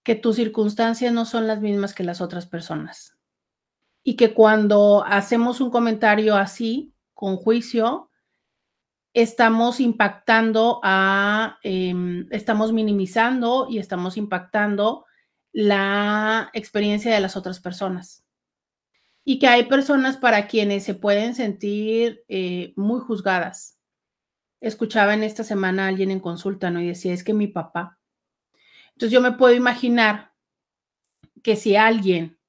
que tus circunstancias no son las mismas que las otras personas. Y que cuando hacemos un comentario así, con juicio, estamos impactando a, em, estamos minimizando y estamos impactando la experiencia de las otras personas. Y que hay personas para quienes se pueden sentir eh, muy juzgadas. Escuchaba en esta semana a alguien en consulta, ¿no? Y decía, es que mi papá, entonces yo me puedo imaginar que si alguien,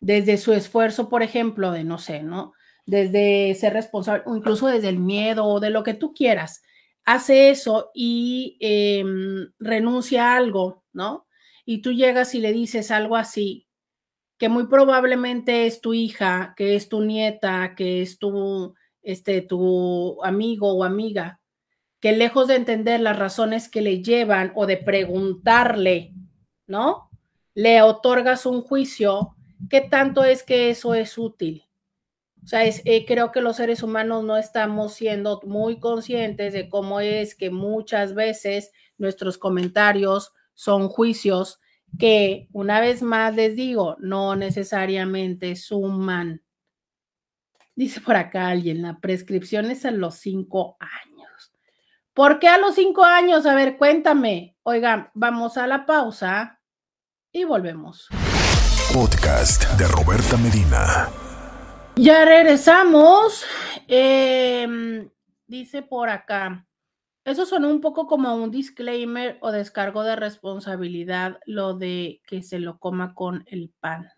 desde su esfuerzo, por ejemplo, de no sé, ¿no? Desde ser responsable o incluso desde el miedo o de lo que tú quieras, hace eso y em, renuncia a algo, ¿no? Y tú llegas y le dices algo así, que muy probablemente es tu hija, que es tu nieta, que es tu, este, tu amigo o amiga, que lejos de entender las razones que le llevan o de preguntarle, ¿no? Le otorgas un juicio, ¿qué tanto es que eso es útil? O sea, eh, creo que los seres humanos no estamos siendo muy conscientes de cómo es que muchas veces nuestros comentarios son juicios que, una vez más les digo, no necesariamente suman. Dice por acá alguien, la prescripción es a los cinco años. ¿Por qué a los cinco años? A ver, cuéntame. Oigan, vamos a la pausa y volvemos. Podcast de Roberta Medina. Ya regresamos. Em, dice por acá. Eso suena un poco como un disclaimer o descargo de responsabilidad, lo de que se lo coma con el pan.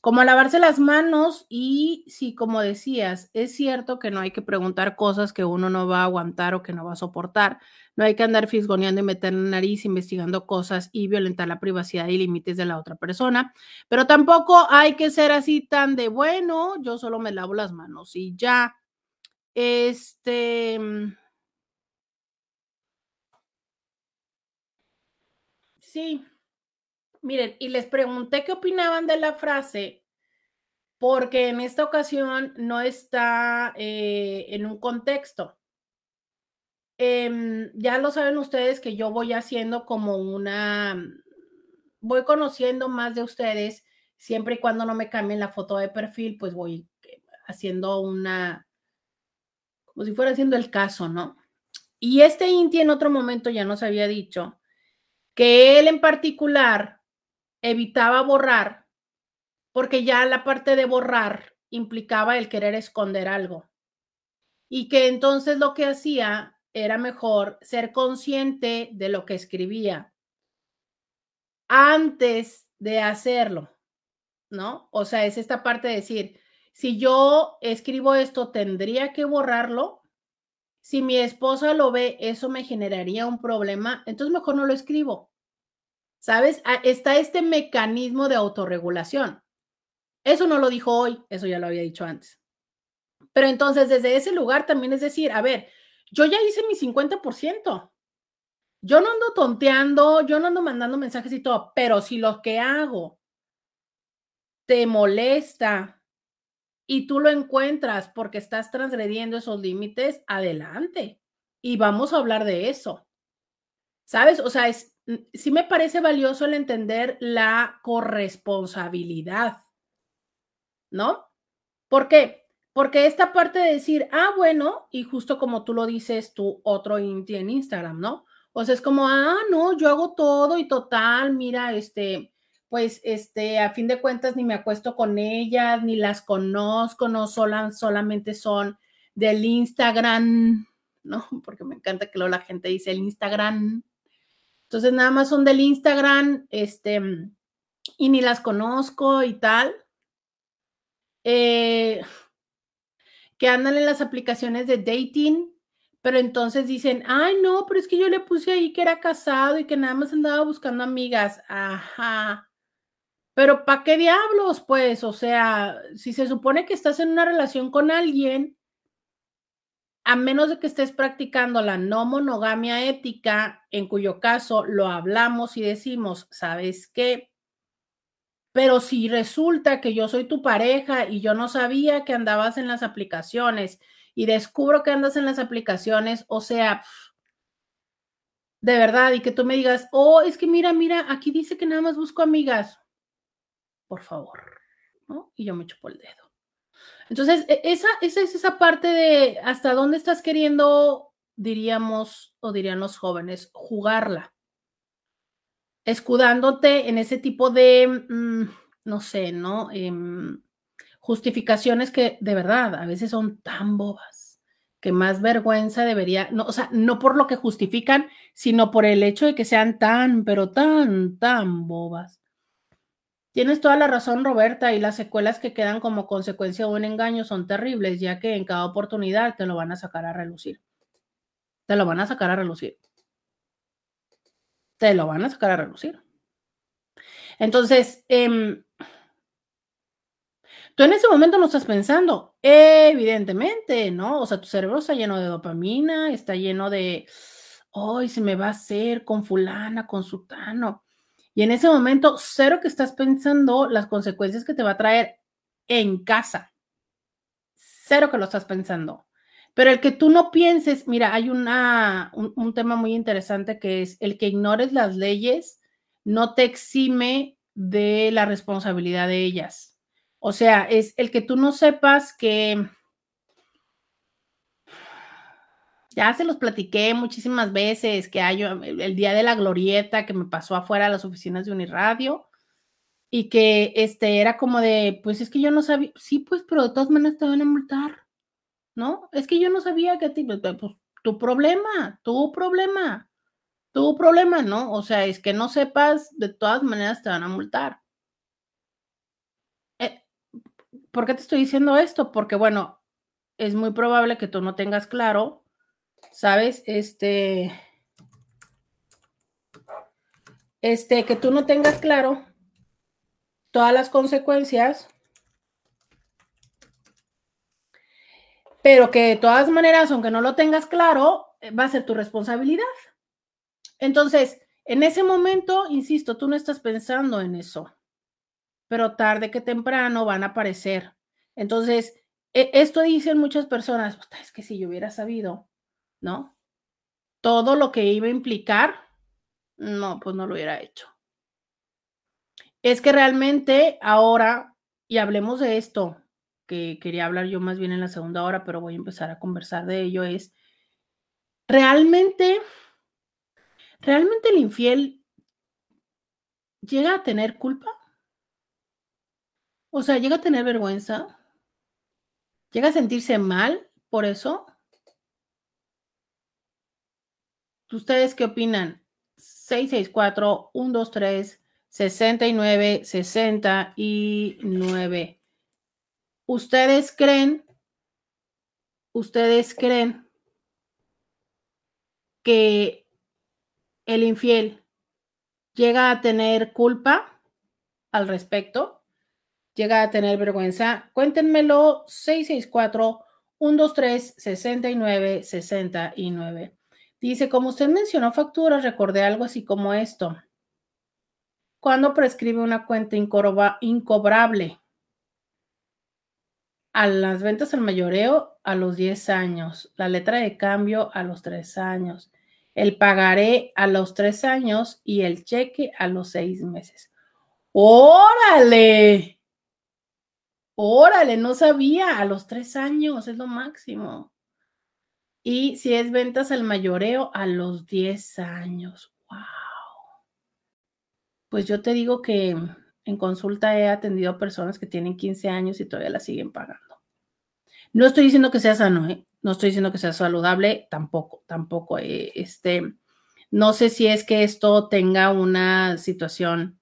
Como lavarse las manos y si, como decías, es cierto que no hay que preguntar cosas que uno no va a aguantar o que no va a soportar. No hay que andar fisgoneando y meter la nariz investigando cosas y violentar la privacidad y límites de la otra persona. Pero tampoco hay que ser así tan de bueno, yo solo me lavo las manos y ya. Este. Sí, Miren, y les pregunté qué opinaban de la frase, porque en esta ocasión no está eh, en un contexto. Em, ya lo saben ustedes que yo voy haciendo como una, voy conociendo más de ustedes, siempre y cuando no me cambien la foto de perfil, pues voy haciendo una, como si fuera haciendo el caso, ¿no? Y este Inti en otro momento ya nos había dicho que él en particular evitaba borrar porque ya la parte de borrar implicaba el querer esconder algo. Y que entonces lo que hacía era mejor ser consciente de lo que escribía antes de hacerlo, ¿no? O sea, es esta parte de decir, si yo escribo esto, tendría que borrarlo. Si mi esposa lo ve, eso me generaría un problema, entonces mejor no lo escribo. ¿Sabes? Ah, está este mecanismo de autorregulación. Eso no lo dijo hoy, eso ya lo había dicho antes. Pero entonces desde ese lugar también es decir, a ver, yo ya hice mi 50%. Yo no ando tonteando, yo no ando mandando mensajes y todo, pero si lo que hago te molesta y tú lo encuentras porque estás transgrediendo esos límites, adelante. Y vamos a hablar de eso. ¿Sabes? O sea, es, sí me parece valioso el entender la corresponsabilidad, ¿no? ¿Por qué? Porque esta parte de decir, ah, bueno, y justo como tú lo dices, tu otro Inti en Instagram, ¿no? O sea, es como, ah, no, yo hago todo y total, mira, este, pues, este, a fin de cuentas ni me acuesto con ellas, ni las conozco, no solamente son del Instagram, ¿no? Porque me encanta que luego la gente dice el Instagram, entonces nada más son del Instagram, este, y ni las conozco y tal. Eh, que andan en las aplicaciones de dating, pero entonces dicen, ay, no, pero es que yo le puse ahí que era casado y que nada más andaba buscando amigas. Ajá. Pero ¿para qué diablos? Pues, o sea, si se supone que estás en una relación con alguien, a menos de que estés practicando la no monogamia ética, en cuyo caso lo hablamos y decimos, ¿sabes qué? Pero si resulta que yo soy tu pareja y yo no sabía que andabas en las aplicaciones y descubro que andas en las aplicaciones, o sea, de verdad, y que tú me digas, oh, es que mira, mira, aquí dice que nada más busco amigas. Por favor, ¿no? Y yo me chupo el dedo. Entonces, e, esa, esa es esa parte de hasta dónde estás queriendo, diríamos, o dirían los jóvenes, jugarla. Escudándote en ese tipo de, mm, no sé, ¿no? Em, justificaciones que de verdad a veces son tan bobas que más vergüenza debería, no, o sea, no por lo que justifican, sino por el hecho de que sean tan, pero tan, tan bobas. Tienes toda la razón, Roberta, y las secuelas que quedan como consecuencia de un engaño son terribles, ya que en cada oportunidad te lo van a sacar a relucir. Te lo van a sacar a relucir. Te lo van a sacar a relucir. Entonces, em, tú en ese momento no estás pensando, evidentemente, ¿no? O sea, tu cerebro está lleno de dopamina, está lleno de, hoy se me va a hacer con fulana, con sutano. Y en ese momento, cero que estás pensando las consecuencias que te va a traer en casa. Cero que lo estás pensando. Pero el que tú no pienses, mira, hay una, un, tema muy interesante que es el que ignores las leyes no te exime de la responsabilidad de ellas. O sea, es el que tú no sepas que Ya se los platiqué muchísimas veces que hay el, día de la glorieta que me pasó afuera de las oficinas de Uniradio. y que este era como de, pues es que yo no sabía, sí, pues, pero de todas maneras te van a multar, ¿no? Es que yo no sabía que a ti, pues, pues tu problema, tu problema, tu problema, ¿no? O sea, es que no sepas, de todas maneras te van a multar. Eh, ¿Por qué te estoy diciendo esto? Porque, bueno, es muy probable que tú no tengas claro, ¿sabes? Este, este, que tú no tengas claro todas las consecuencias, pero que de todas maneras, aunque no lo tengas claro, eh, va a ser tu responsabilidad. Entonces, en ese momento, insisto, tú no estás pensando en eso, pero tarde que temprano van a aparecer. Entonces, e, esto dicen muchas personas, es que si yo hubiera sabido, ¿no? Todo lo que iba a implicar, no, pues no lo hubiera hecho es que realmente ahora, y hablemos de esto, que quería hablar yo más bien en la segunda hora, pero voy a empezar a conversar de ello, es realmente, realmente el infiel llega a tener culpa. O sea, llega a tener vergüenza. Llega a sentirse mal por eso. ¿Ustedes qué opinan? 664 123 69, 69. ¿Ustedes creen, ustedes creen que el infiel llega a tener culpa al respecto? ¿Llega a tener vergüenza? Cuéntenmelo 664 123 69 69. Dice, como usted mencionó facturas, recordé algo así como esto. ¿Cuándo prescribe una cuenta incobrable? A las ventas al mayoreo a los 10 años, la letra de cambio a los 3 años, el pagaré a los 3 años y el cheque a los 6 meses. ¡Órale! Órale, no sabía, a los 3 años es lo máximo. Y si es ventas al mayoreo a los 10 años. ¡Wow! Pues yo te digo que en consulta he atendido a personas que tienen 15 años y todavía la siguen pagando. No estoy diciendo que sea sano, ¿eh? no estoy diciendo que sea saludable, tampoco, tampoco. Eh, este, no sé si es que esto tenga una situación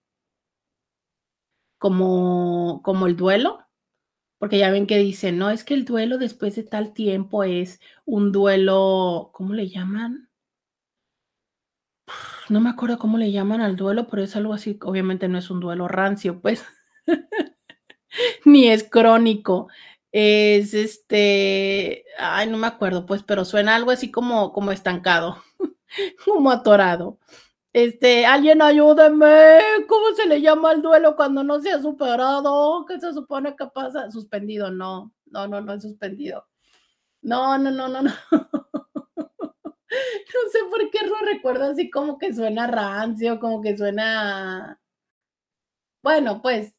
como, como el duelo, porque ya ven que dicen, no, es que el duelo después de tal tiempo es un duelo, ¿cómo le llaman? no me acuerdo cómo le llaman al duelo, pero es algo así, obviamente no es un duelo rancio, pues, ni es crónico, es este, ay, no me acuerdo, pues, pero suena algo así como, como estancado, como atorado. Este, alguien ayúdeme, ¿cómo se le llama al duelo cuando no se ha superado? ¿Qué se supone que pasa? Suspendido, no, no, no, no es suspendido. No, no, no, no, no. No sé por qué lo recuerdo así como que suena rancio, como que suena. Bueno, pues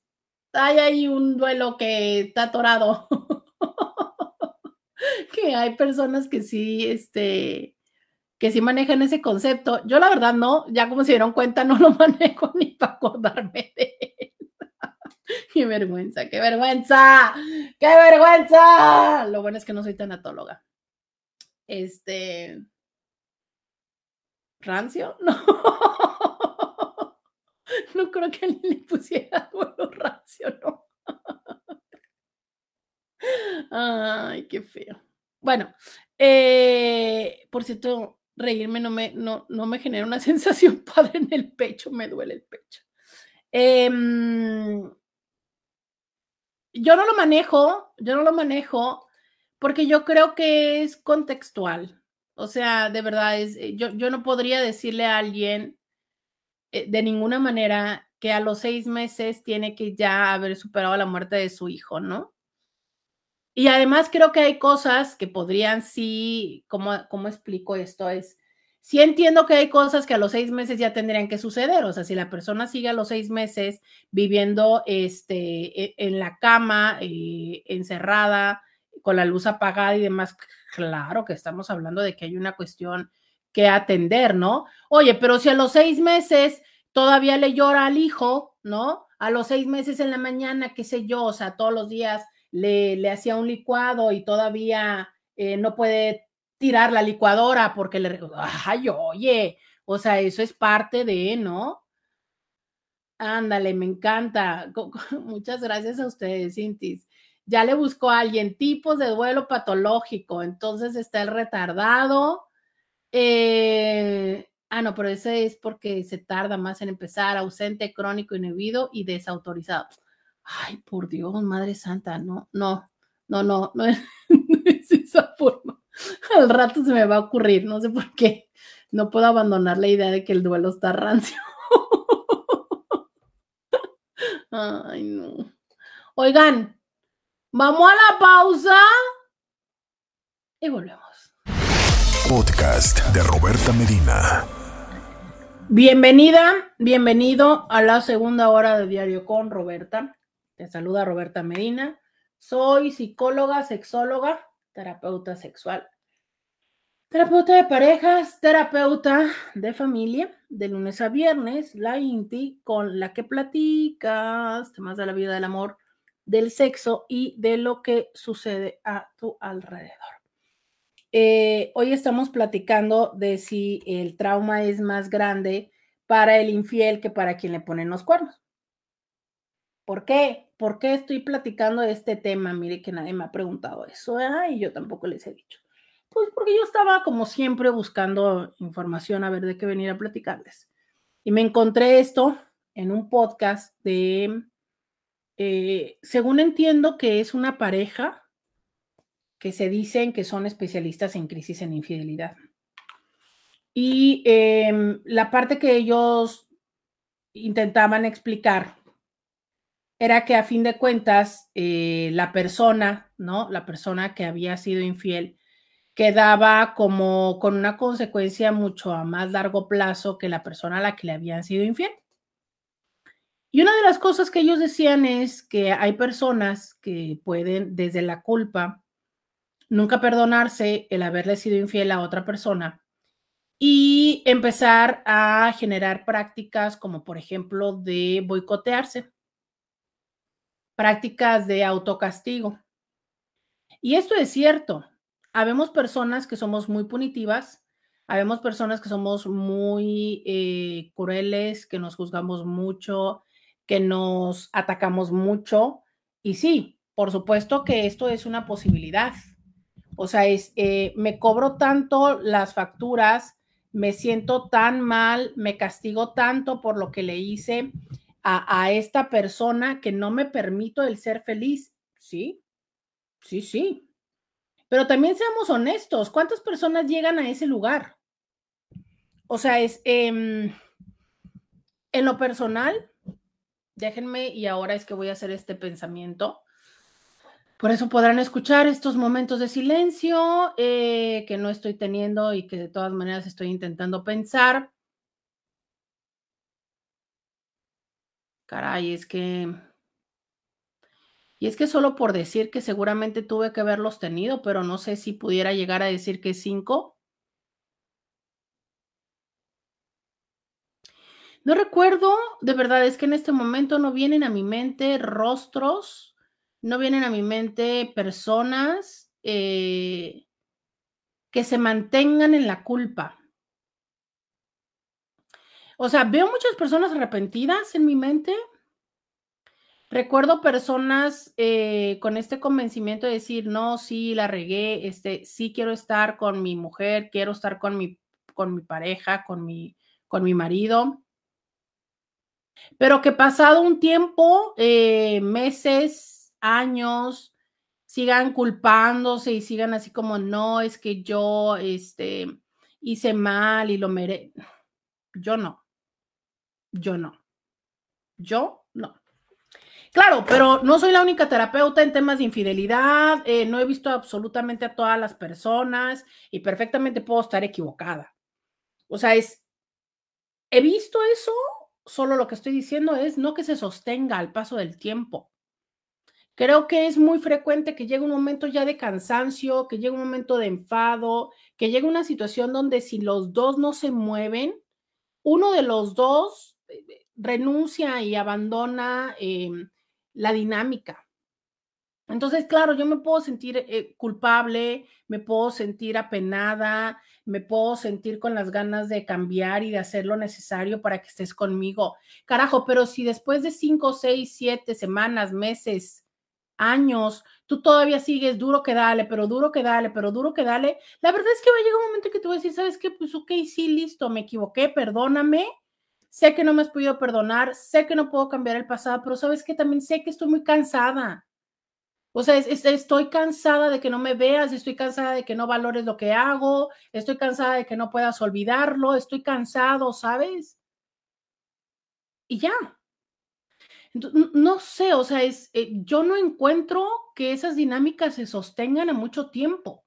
hay ahí un duelo que está atorado. que hay personas que sí, este, que sí manejan ese concepto. Yo la verdad no, ya como se dieron cuenta, no lo manejo ni para acordarme de él. qué vergüenza, qué vergüenza, qué vergüenza. Lo bueno es que no soy tanatóloga. Este, rancio, no. No creo que le pusiera duelo rancio, no. Ay, qué feo. Bueno, eh, por cierto, reírme no me, no, no me genera una sensación padre en el pecho, me duele el pecho. Em, yo no lo manejo, yo no lo manejo porque yo creo que es contextual. O sea, de verdad, es, eh, yo, yo no podría decirle a alguien eh, de ninguna manera que a los seis meses tiene que ya haber superado la muerte de su hijo, ¿no? Y además creo que hay cosas que podrían sí, ¿cómo, cómo explico esto? Es, sí entiendo que hay cosas que a los seis meses ya tendrían que suceder, o sea, si la persona sigue a los seis meses viviendo este, e, en la cama, eh, encerrada, con la luz apagada y demás, claro que estamos hablando de que hay una cuestión que atender, ¿no? Oye, pero si a los seis meses todavía le llora al hijo, ¿no? a los seis meses en la mañana, qué sé yo, o sea, todos los días le, hacía un licuado y todavía eh, no puede tirar la licuadora porque le, ay, oye, o sea, eso es parte de, ¿no? Ándale, me encanta. Muchas gracias a ustedes, Cintis. Ya le buscó a alguien tipos de duelo patológico, entonces está el retardado. Eh, ah, no, pero ese es porque se tarda más en empezar, ausente, crónico, inhibido y desautorizado. Ay, por Dios, Madre Santa, no, no, no, no, no es, no es esa forma. Al rato se me va a ocurrir, no sé por qué. No puedo abandonar la idea de que el duelo está rancio. Ay, no. Oigan, vamos a la pausa y volvemos. Podcast de Roberta Medina. Bienvenida, bienvenido a la segunda hora de Diario con Roberta. Te saluda Roberta Medina. Soy psicóloga, sexóloga, terapeuta sexual, terapeuta de parejas, terapeuta de familia, de lunes a viernes, la INTI, con la que platicas temas de la vida del amor, del sexo y de lo que sucede a tu alrededor. Eh, hoy estamos platicando de si el trauma es más grande para el infiel que para quien le ponen los cuernos. ¿Por qué? ¿Por qué estoy platicando de este tema? Mire que nadie me ha preguntado eso ¿eh? y yo tampoco les he dicho. Pues porque yo estaba como siempre buscando información a ver de qué venir a platicarles. Y me encontré esto en un podcast de, eh, según entiendo que es una pareja que se dicen que son especialistas en crisis en infidelidad. Y em, la parte que ellos intentaban explicar era que a fin de cuentas eh, la persona, ¿no? La persona que había sido infiel quedaba como con una consecuencia mucho a más largo plazo que la persona a la que le habían sido infiel. Y una de las cosas que ellos decían es que hay personas que pueden desde la culpa nunca perdonarse el haberle sido infiel a otra persona y empezar a generar prácticas como por ejemplo de boicotearse prácticas de autocastigo. Y esto es cierto. Habemos personas que somos muy punitivas, habemos personas que somos muy eh, crueles, que nos juzgamos mucho, que nos atacamos mucho. Y sí, por supuesto que esto es una posibilidad. O sea, es, eh, me cobro tanto las facturas, me siento tan mal, me castigo tanto por lo que le hice, a, esta persona que no me permito el ser feliz. Sí, sí, sí. Pero también seamos honestos, ¿cuántas personas llegan a ese lugar? O sea, es em, en lo personal, déjenme y ahora es que voy a hacer este pensamiento. Por eso podrán escuchar estos momentos de silencio eh, que no estoy teniendo y que de todas maneras estoy intentando pensar. Caray, es que... Y es que solo por decir que seguramente tuve que haberlos tenido, pero no sé si pudiera llegar a decir que cinco. No recuerdo, de verdad, es que en este momento no vienen a mi mente rostros, no vienen a mi mente personas eh, que se mantengan en la culpa. O sea, veo muchas personas arrepentidas en mi mente. Recuerdo personas eh, con este convencimiento de decir, no, sí, la regué, este, sí quiero estar con mi mujer, quiero estar con mi, con mi pareja, con mi, con mi marido. Pero que pasado un tiempo, eh, meses, años, sigan culpándose y sigan así como, no, es que yo este, hice mal y lo merezco. Yo no. Yo no. Yo no. Claro, pero no soy la única terapeuta en temas de infidelidad, eh, no he visto absolutamente a todas las personas y perfectamente puedo estar equivocada. O sea, es, he visto eso, solo lo que estoy diciendo es no que se sostenga al paso del tiempo. Creo que es muy frecuente que llegue un momento ya de cansancio, que llegue un momento de enfado, que llegue una situación donde si los dos no se mueven, uno de los dos renuncia y abandona em, la dinámica. Entonces, claro, yo me puedo sentir eh, culpable, me puedo sentir apenada, me puedo sentir con las ganas de cambiar y de hacer lo necesario para que estés conmigo. Carajo, pero si después de cinco, seis, siete semanas, meses, años, tú todavía sigues duro que dale, pero duro que dale, pero duro que dale, la verdad es que va a llegar un momento que te voy a decir, ¿sabes qué? Pues ok, sí, listo, me equivoqué, perdóname. Sé que no me has podido perdonar, sé que no puedo cambiar el pasado, pero sabes que también sé que estoy muy cansada o sea, estoy cansada de que no me veas, estoy cansada de que no valores lo que hago, estoy cansada de que no puedas olvidarlo, estoy cansado, ¿sabes? Y ya. no sé, o sea, es, eh, yo no encuentro que esas dinámicas se sostengan a mucho tiempo.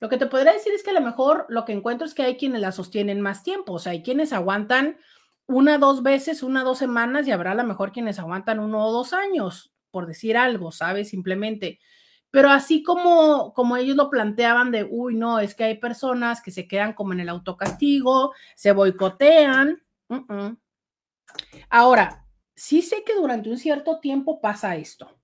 Lo que te podría decir es que a lo mejor lo que encuentro es que hay quienes la sostienen más tiempo, o sea, hay quienes aguantan una, dos veces, una, dos semanas y habrá a lo mejor quienes aguantan uno o dos años por decir algo, ¿sabes? Simplemente. Pero así como, como ellos lo planteaban de, uy, no, es que hay personas que se quedan como en el autocastigo, se boicotean. Ahora, sí sé que durante un cierto tiempo pasa esto.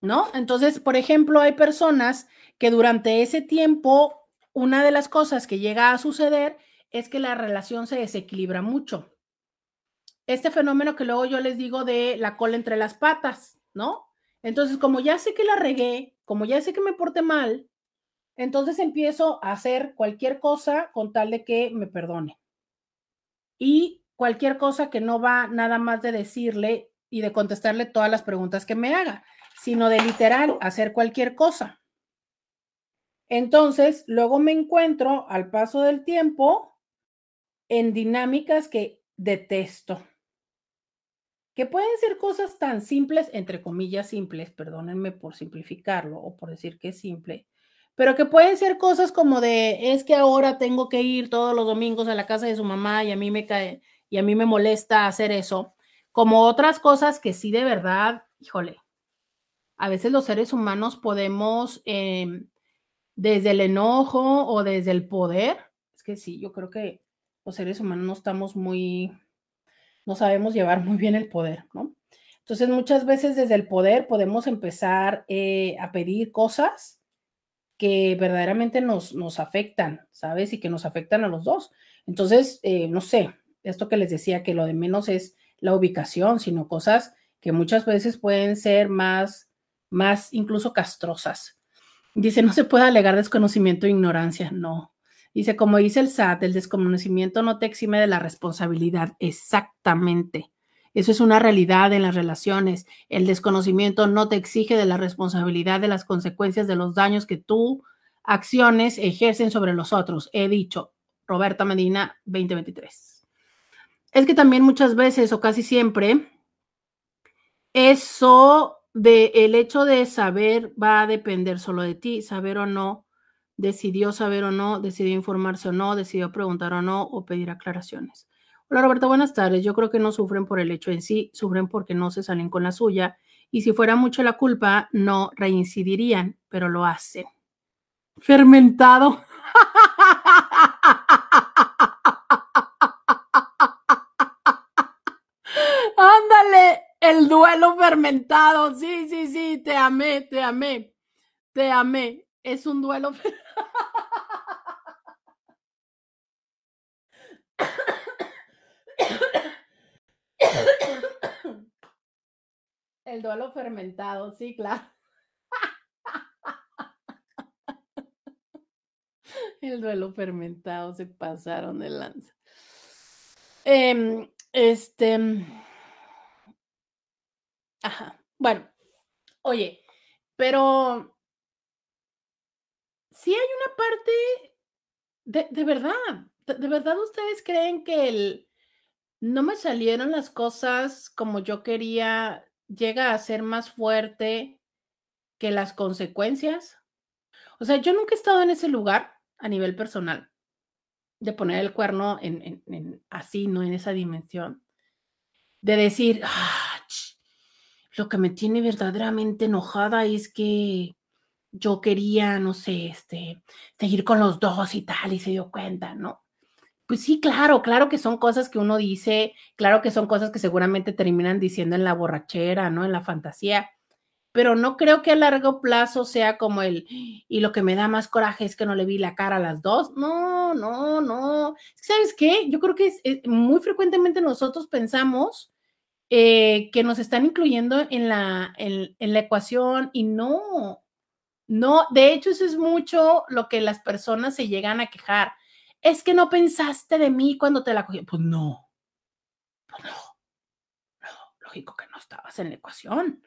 ¿No? Entonces, por ejemplo, hay personas que durante ese tiempo, una de las cosas que llega a suceder es que la relación se desequilibra mucho este fenómeno que luego yo les digo de la cola entre las patas, ¿no? Entonces, como ya sé que la regué, como ya sé que me porté mal, entonces empiezo a hacer cualquier cosa con tal de que me perdone. Y cualquier cosa que no va nada más de decirle y de contestarle todas las preguntas que me haga, sino de literal hacer cualquier cosa. Entonces, luego me encuentro al paso del tiempo en dinámicas que detesto. Que pueden ser cosas tan simples, entre comillas simples, perdónenme por simplificarlo o por decir que es simple, pero que pueden ser cosas como de, es que ahora tengo que ir todos los domingos a la casa de su mamá y a mí me cae y a mí me molesta hacer eso, como otras cosas que sí de verdad, híjole, a veces los seres humanos podemos, em, desde el enojo o desde el poder, es que sí, yo creo que los seres humanos no estamos muy no sabemos llevar muy bien el poder, ¿no? Entonces, muchas veces desde el poder podemos empezar eh, a pedir cosas que verdaderamente nos, nos afectan, ¿sabes? Y que nos afectan a los dos. Entonces, eh, no sé, esto que les decía, que lo de menos es la ubicación, sino cosas que muchas veces pueden ser más, más incluso castrosas. Dice, no se puede alegar desconocimiento e ignorancia. No, Dice, como dice el SAT, el desconocimiento no te exime de la responsabilidad. Exactamente. Eso es una realidad en las relaciones. El desconocimiento no te exige de la responsabilidad de las consecuencias de los daños que tú acciones ejercen sobre los otros. He dicho, Roberta Medina 2023. Es que también muchas veces o casi siempre eso de el hecho de saber va a depender solo de ti, saber o no decidió saber o no, decidió informarse o no, decidió preguntar o no o pedir aclaraciones. Hola Roberta, buenas tardes. Yo creo que no sufren por el hecho en sí, sufren porque no se salen con la suya y si fuera mucho la culpa, no reincidirían, pero lo hacen. Fermentado. Ándale, el duelo fermentado. Sí, sí, sí, te amé, te amé, te amé. Es un duelo. El duelo fermentado, sí, claro. El duelo fermentado se pasaron de lanza. Em, este. Ajá. Bueno, oye, pero sí hay una parte de, verdad. De, verdad, ustedes creen que el no me salieron las cosas como yo quería llega a ser más fuerte que las consecuencias? O sea, yo nunca he estado en ese lugar a nivel personal de poner el cuerno en, así, no en esa dimensión, de decir, ah, lo que me tiene verdaderamente enojada es que yo quería, no sé, este, seguir con los dos y tal, y se dio cuenta, ¿no? Pues sí, claro, claro que son cosas que uno dice, claro que son cosas que seguramente terminan diciendo en la borrachera, ¿no? En la fantasía, pero no creo que a largo plazo sea como el, y lo que me da más coraje es que no le vi la cara a las dos. No, no, no. ¿Sabes qué? Yo creo que muy frecuentemente nosotros pensamos eh, que nos están incluyendo en la, en la ecuación y no, no, de hecho eso es mucho lo que las personas se llegan a quejar es que no pensaste de mí cuando te la cogí. Pues no, pues no, lógico que no estabas en la ecuación.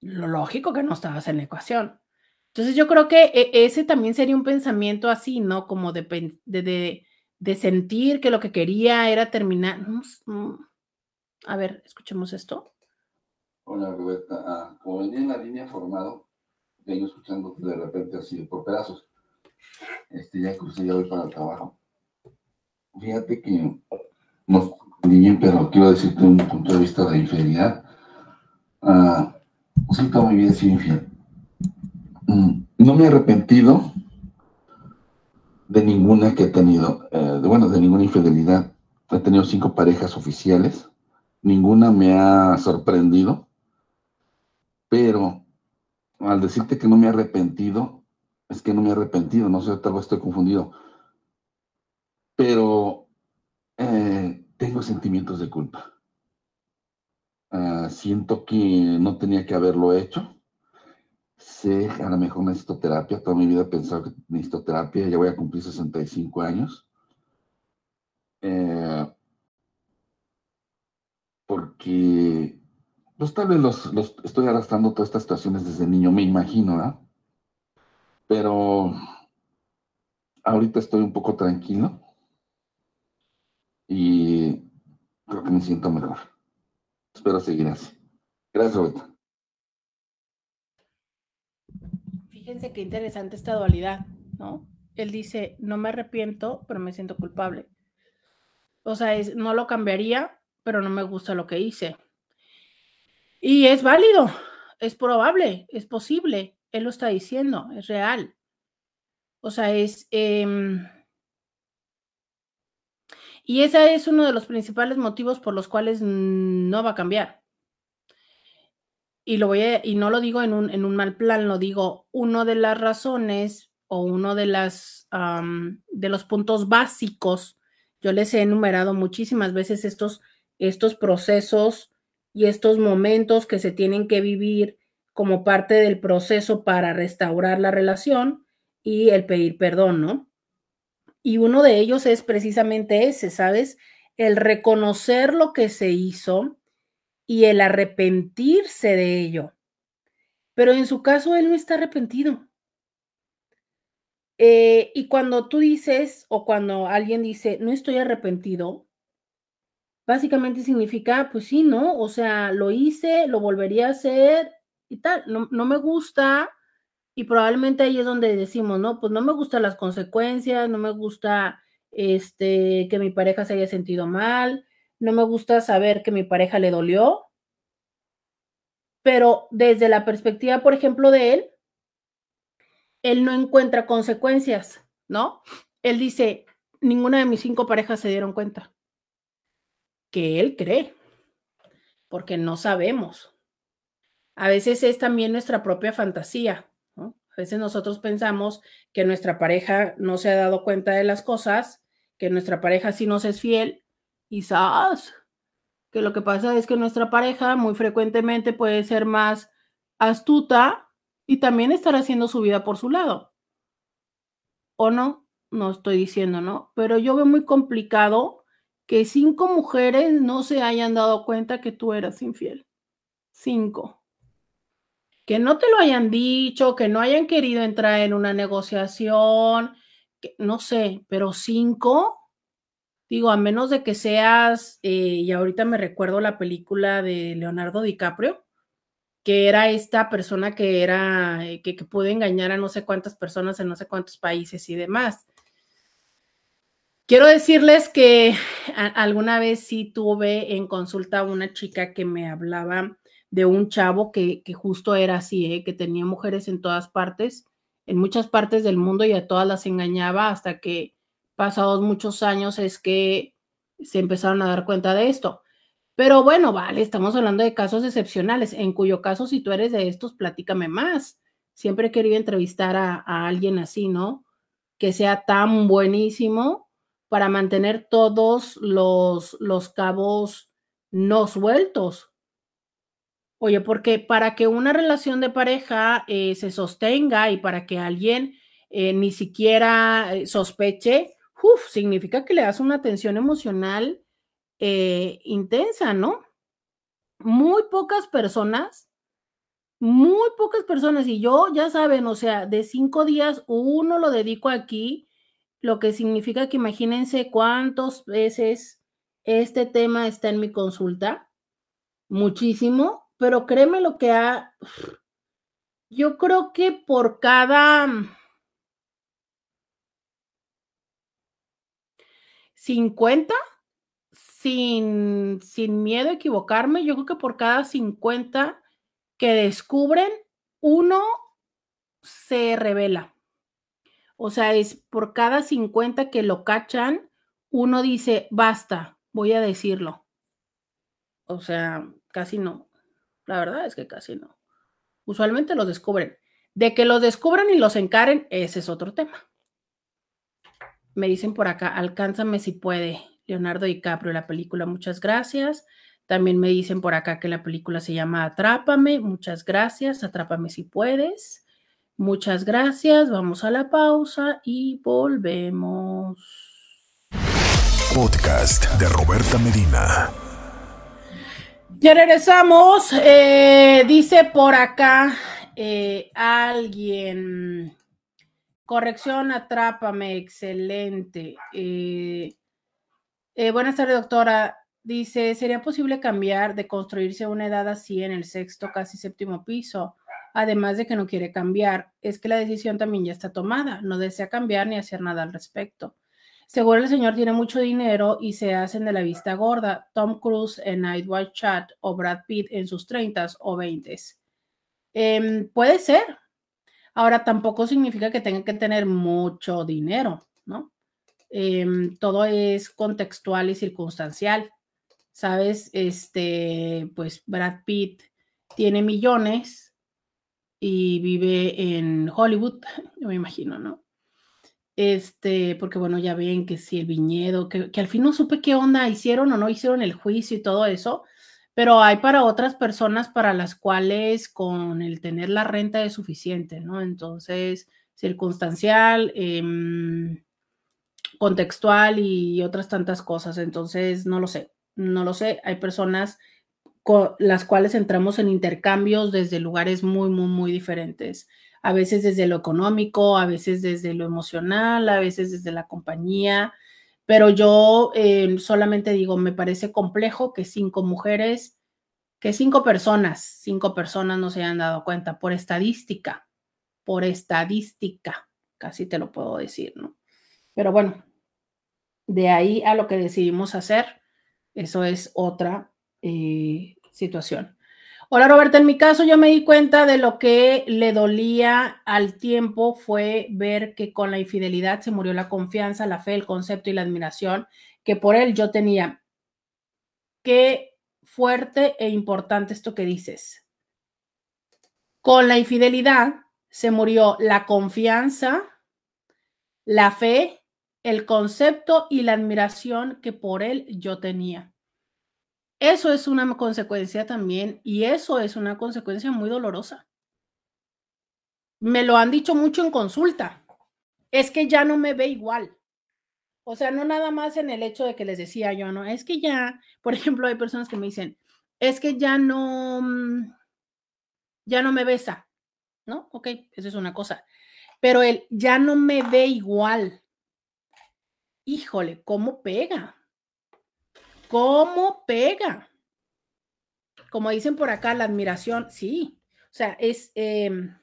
Lo lógico que no estabas en la ecuación. Entonces yo creo que e, ese también sería un pensamiento así, ¿no? Como de, de, de, sentir que lo que quería era terminar. A ver, escuchemos esto. Hola Roberta, ah, como venía en la línea formado, vengo escuchando de repente así por pedazos este, ya crucé, ya voy para el trabajo. Fíjate que no bien, pero quiero decirte un punto de vista de infidelidad. Uh, siento muy bien ser infiel. Mm, no me he arrepentido de ninguna que he tenido, eh, bueno, de ninguna infidelidad. He tenido cinco parejas oficiales, ninguna me ha sorprendido, pero al decirte que no me he arrepentido, es que no me he arrepentido, no sé, tal vez estoy confundido. Pero eh, tengo sentimientos de culpa. Ah, siento que no tenía que haberlo hecho. Sé, a lo mejor necesito terapia. Toda mi vida he pensado que necesito terapia. Ya voy a cumplir 65 años. Eh, porque, pues tal vez los, los, estoy arrastrando todas estas situaciones desde niño, me imagino, ¿verdad? Pero ahorita estoy un poco tranquilo y creo que me siento mejor. Espero seguir así. Gracias, Roberto. Fíjense qué interesante esta dualidad, ¿no? Él dice, no me arrepiento, pero me siento culpable. O sea, es, no lo cambiaría, pero no me gusta lo que hice. Y es válido, es probable, es posible, él lo está diciendo, es real. O sea, es... Em y ese es uno de los principales motivos por los cuales no va a cambiar. Y, lo voy y no lo digo en un, en un mal plan, lo digo, una de las razones o uno de, las, de los puntos básicos, yo les he enumerado muchísimas veces estos, estos procesos y estos momentos que se tienen que vivir como parte del proceso para restaurar la relación y el pedir perdón, ¿no? Y uno de ellos es precisamente ese, ¿sabes? El reconocer lo que se hizo y el arrepentirse de ello. Pero en su caso, él no está arrepentido. Eh, y cuando tú dices o cuando alguien dice, no estoy arrepentido, básicamente significa, pues sí, ¿no? O sea, lo hice, lo volvería a hacer y tal. No, no me gusta y probablemente ahí es donde decimos, no, pues no me gustan las consecuencias, no me gusta este que mi pareja se haya sentido mal, no me gusta saber que mi pareja le dolió. Pero desde la perspectiva, por ejemplo, de él, él no encuentra consecuencias, ¿no? Él dice, ninguna de mis cinco parejas se dieron cuenta. Que él cree, porque no sabemos. A veces es también nuestra propia fantasía. ¿no? A veces nosotros pensamos que nuestra pareja no se ha dado cuenta de las cosas, que nuestra pareja sí nos es fiel sabes que lo que pasa es que nuestra pareja muy frecuentemente puede ser más astuta y también estar haciendo su vida por su lado. ¿O no? No estoy diciendo, ¿no? Pero yo veo muy complicado que cinco mujeres no se hayan dado cuenta que tú eras infiel. Cinco que no te lo hayan dicho, que no hayan querido entrar en una negociación, no sé, pero cinco, digo, a menos de que seas, eh, y ahorita me recuerdo la película de Leonardo DiCaprio, que era esta persona que era, eh, que, que engañar a no sé cuántas personas en no sé cuántos países y demás. Quiero decirles que alguna vez sí tuve en consulta a una chica que me hablaba de un chavo que, justo era así, ¿eh? que tenía mujeres en todas partes, en muchas partes del mundo y a todas las engañaba hasta que pasados muchos años es que se empezaron a dar cuenta de esto. Pero bueno, vale, estamos hablando de casos excepcionales, en cuyo caso si tú eres de estos, platícame más. Siempre he querido entrevistar a, alguien así, ¿no? Que sea tan buenísimo para mantener todos los, los cabos no sueltos. Oye, porque para que una relación de pareja eh, se sostenga y para que alguien eh, ni siquiera eh, sospeche, uf, significa que le das una atención emocional intensa, ¿no? Muy pocas personas, muy pocas personas, y yo ya saben, o sea, de cinco días, uno lo dedico aquí, lo que significa que imagínense cuántas veces este tema está en mi consulta, muchísimo, pero créeme lo que ha, yo creo que por cada 50, sin, sin miedo a equivocarme, yo creo que por cada 50 que descubren, uno se revela. O sea, es por cada 50 que lo cachan, uno dice, basta, voy a decirlo. O sea, casi no. La verdad es que casi no. Usualmente los descubren. De que los descubran y los encaren, ese es otro tema. Me dicen por acá, alcánzame si puede. Leonardo DiCaprio, la película, muchas gracias. También me dicen por acá que la película se llama Atrápame, muchas gracias. Atrápame si puedes. Muchas gracias. Vamos a la pausa y volvemos. Podcast de Roberta Medina. Ya regresamos. Eh, dice por acá eh, alguien. Corrección, atrápame, excelente. Eh, buenas tardes, doctora. Dice, ¿sería posible cambiar de construirse una edad así en el sexto, casi séptimo piso? Además de que no quiere cambiar, es que la decisión también ya está tomada, no desea cambiar ni hacer nada al respecto. Seguro el señor tiene mucho dinero y se hacen de la vista gorda. Tom Cruise en Night Watch Chat o Brad Pitt en sus treintas o veintes. Em, puede ser, Ahora, tampoco significa que tengan que tener mucho dinero, ¿no? Em, todo es contextual y circunstancial. ¿Sabes? Este, pues Brad Pitt tiene millones y vive en Hollywood, yo me imagino, ¿no? Este, porque bueno, ya ven que si el viñedo, que, que al fin no supe qué onda hicieron o no hicieron el juicio y todo eso, pero hay para otras personas para las cuales con el tener la renta es suficiente, ¿no? Entonces, circunstancial, em, contextual y otras tantas cosas. Entonces, no lo sé, no lo sé. Hay personas con las cuales entramos en intercambios desde lugares muy, muy, muy diferentes. A veces desde lo económico, a veces desde lo emocional, a veces desde la compañía, pero yo eh, solamente digo, me parece complejo que cinco mujeres, que cinco personas, cinco personas no se hayan dado cuenta por estadística, por estadística, casi te lo puedo decir, ¿no? Pero bueno, de ahí a lo que decidimos hacer, eso es otra eh, situación. Hola Roberta, en mi caso yo me di cuenta de lo que le dolía al tiempo fue ver que con la infidelidad se murió la confianza, la fe, el concepto y la admiración que por él yo tenía. Qué fuerte e importante esto que dices. Con la infidelidad se murió la confianza, la fe, el concepto y la admiración que por él yo tenía. Eso es una consecuencia también y eso es una consecuencia muy dolorosa. Me lo han dicho mucho en consulta. Es que ya no me ve igual. O sea, no nada más en el hecho de que les decía yo, no, es que ya, por ejemplo, hay personas que me dicen, es que ya no, mm, ya no me besa, ¿no? Ok, eso es una cosa. Pero él ya no me ve igual. Híjole, ¿cómo pega? ¿Cómo pega? Como dicen por acá, la admiración, sí. O sea, es... Em,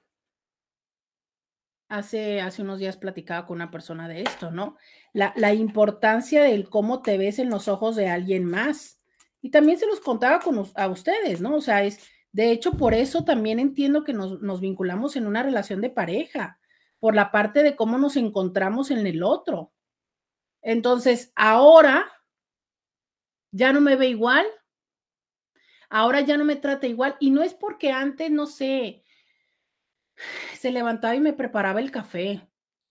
hace, hace unos días platicaba con una persona de esto, ¿no? La, la, importancia del cómo te ves en los ojos de alguien más. Y también se los contaba con, a ustedes, ¿no? O sea, es, de hecho, por eso también entiendo que nos, nos vinculamos en una relación de pareja, por la parte de cómo nos encontramos en el otro. Entonces, ahora ya no me ve igual, ahora ya no me trata igual y no es porque antes, no sé, se levantaba y me preparaba el café.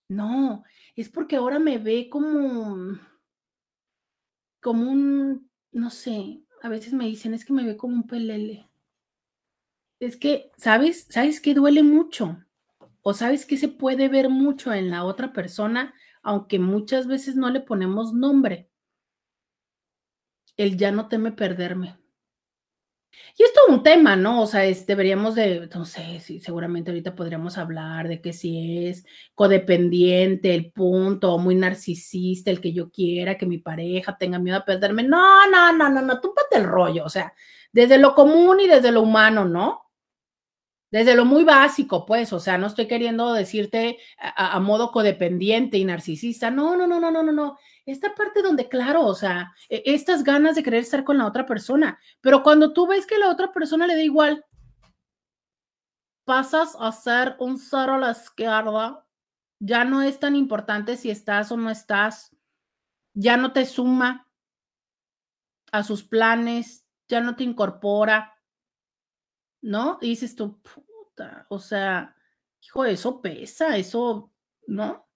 No, es porque ahora me ve como, como un, no sé, a veces me dicen, es que me ve como un pelele. Es que, ¿sabes? ¿Sabes que duele mucho? O sabes que se puede ver mucho en la otra persona, aunque muchas veces no le ponemos nombre. El ya no teme perderme. Y esto es un tema, ¿no? O sea, deberíamos de, no sé, seguramente ahorita podríamos hablar de que si es codependiente, el punto, muy narcisista, el que yo quiera que mi pareja tenga miedo a perderme. No, no, no, no, no, túpate el rollo, o sea, desde lo común y desde lo humano, ¿no? Desde lo muy básico, pues, o sea, no estoy queriendo decirte a, modo codependiente y narcisista, no, no, no, no, no, no, no esta parte donde, claro, o sea, e, estas ganas de querer estar con la otra persona, pero cuando tú ves que la otra persona le da igual, pasas a ser un cero a la izquierda, ya no es tan importante si estás o no estás, ya no te suma a sus planes, ya no te incorpora, ¿no? Dices tú, o sea, hijo, eso pesa, eso, ¿no?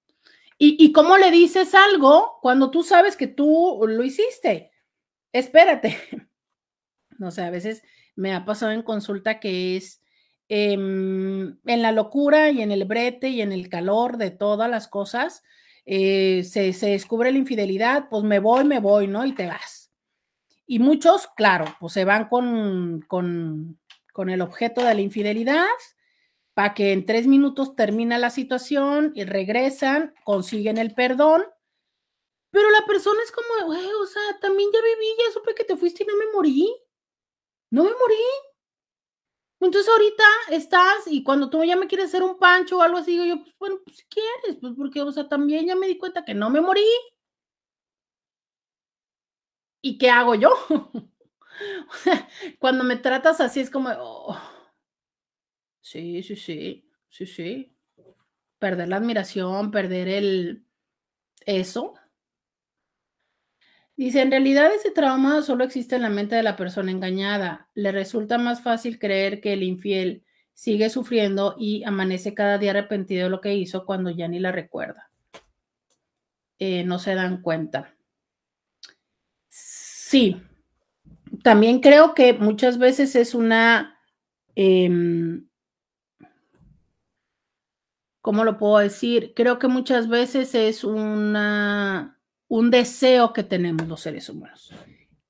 ¿Y, cómo le dices algo cuando tú sabes que tú lo hiciste? Espérate. No sé, a veces me ha pasado en consulta que es em, en la locura y en el brete y en el calor de todas las cosas, eh, se, se, descubre la infidelidad, pues me voy, me voy, ¿no? Y te vas. Y muchos, claro, pues se van con, con, con el objeto de la infidelidad para que en tres minutos termina la situación y regresan, consiguen el perdón, pero la persona es como, güey, o sea, también ya viví, ya supe que te fuiste y no me morí. No me morí. Entonces ahorita estás y cuando tú ya me quieres hacer un pancho o algo así, yo, pues bueno, pues si quieres, pues porque, o sea, también ya me di cuenta que no me morí. ¿Y qué hago yo? cuando me tratas así es como, oh, Sí, sí, sí, sí, sí. Perder la admiración, perder el eso. Dice, en realidad ese trauma solo existe en la mente de la persona engañada. Le resulta más fácil creer que el infiel sigue sufriendo y amanece cada día arrepentido de lo que hizo cuando ya ni la recuerda. Eh, no se dan cuenta. Sí, también creo que muchas veces es una em, ¿cómo lo puedo decir? Creo que muchas veces es una, un deseo que tenemos los seres humanos.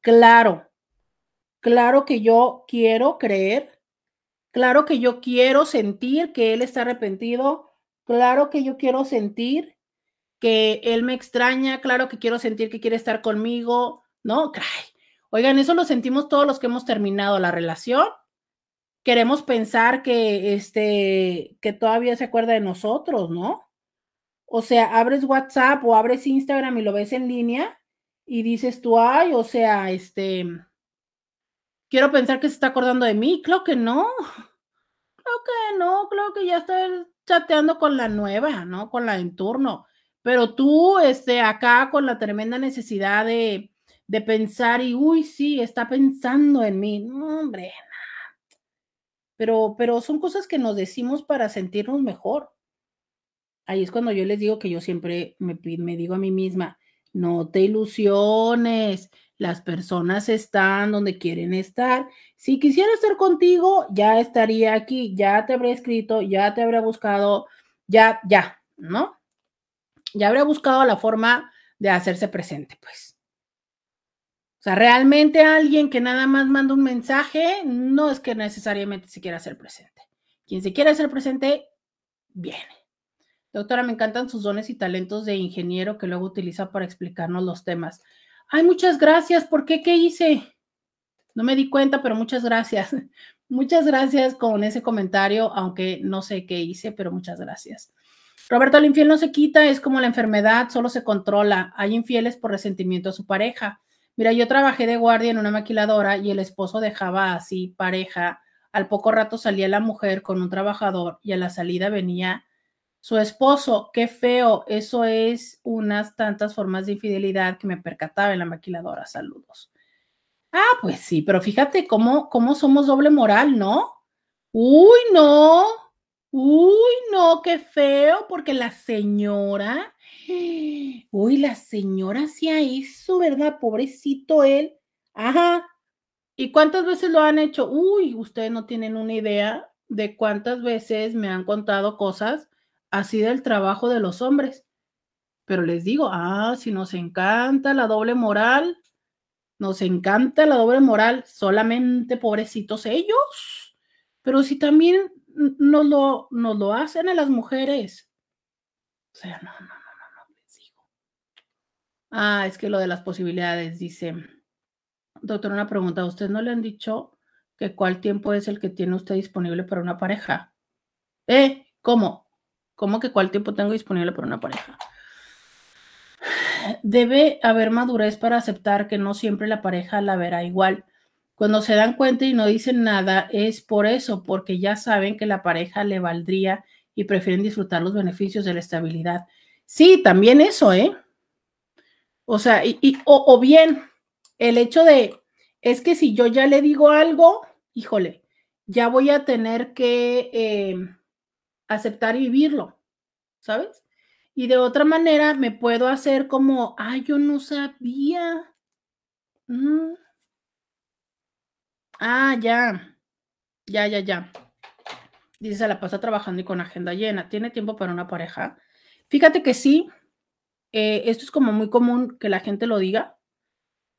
Claro, claro que yo quiero creer, claro que yo quiero sentir que él está arrepentido, claro que yo quiero sentir que él me extraña, claro que quiero sentir que quiere estar conmigo, ¿no? Oigan, eso lo sentimos todos los que hemos terminado la relación queremos pensar que, este, que todavía se acuerda de nosotros, ¿no? O sea, abres WhatsApp o abres Instagram y lo ves en línea y dices tú, ay, o sea, este, quiero pensar que se está acordando de mí. Creo que no. Creo que no, creo que ya está chateando con la nueva, ¿no? Con la en turno. Pero tú, este, acá con la tremenda necesidad de, de pensar y, uy, sí, está pensando en mí. No, hombre, pero, pero son cosas que nos decimos para sentirnos mejor. Ahí es cuando yo les digo que yo siempre me, me digo a mí misma, no te ilusiones, las personas están donde quieren estar. Si quisiera estar contigo, ya estaría aquí, ya te habría escrito, ya te habría buscado, ya, ya, ¿no? Ya habría buscado la forma de hacerse presente, pues. Sea, realmente alguien que nada más manda un mensaje no es que necesariamente se quiera hacer presente. Quien se quiere hacer presente, viene. Doctora, me encantan sus dones y talentos de ingeniero que luego utiliza para explicarnos los temas. Ay, muchas gracias. ¿Por qué? ¿Qué hice? No me di cuenta, pero muchas gracias. Muchas gracias con ese comentario, aunque no sé qué hice, pero muchas gracias. Roberto, el infiel no se quita, es como la enfermedad, solo se controla. Hay infieles por resentimiento a su pareja. Mira, yo trabajé de guardia en una maquiladora y el esposo dejaba así pareja. Al poco rato salía la mujer con un trabajador y a la salida venía Su esposo, qué feo, eso es unas tantas formas de infidelidad que me percataba en la maquiladora. Saludos. Ah, pues sí, pero fíjate cómo, cómo somos doble moral, ¿no? Uy, no. Uy, no, qué feo, porque la señora, uy, la señora hacía eso, ¿verdad? Pobrecito él. Ajá. ¿Y cuántas veces lo han hecho? Uy, ustedes no tienen una idea de cuántas veces me han contado cosas así del trabajo de los hombres. Pero les digo, ah, si nos encanta la doble moral, nos encanta la doble moral, solamente pobrecitos ellos. Pero si también nos lo, nos lo hacen a las mujeres. O sea, no, no. Ah, es que lo de las posibilidades, dice. Doctor, una pregunta. ¿Usted no le han dicho que cuál tiempo es el que tiene usted disponible para una pareja? ¿Eh? ¿Cómo? ¿Cómo que cuál tiempo tengo disponible para una pareja? Debe haber madurez para aceptar que no siempre la pareja la verá igual. Cuando se dan cuenta y no dicen nada, es por eso, porque ya saben que la pareja le valdría y prefieren disfrutar los beneficios de la estabilidad. Sí, también eso, ¿eh? O sea, y, o, bien el hecho de, es que si yo ya le digo algo, híjole, ya voy a tener que... Eh, aceptar y vivirlo, ¿sabes? Y de otra manera me puedo hacer como, ay, yo no sabía. Mm. Ah, ya, ya, ya, ya. Dice, se la pasa trabajando y con agenda llena. ¿Tiene tiempo para una pareja? Fíjate que sí, eh, esto es como muy común que la gente lo diga,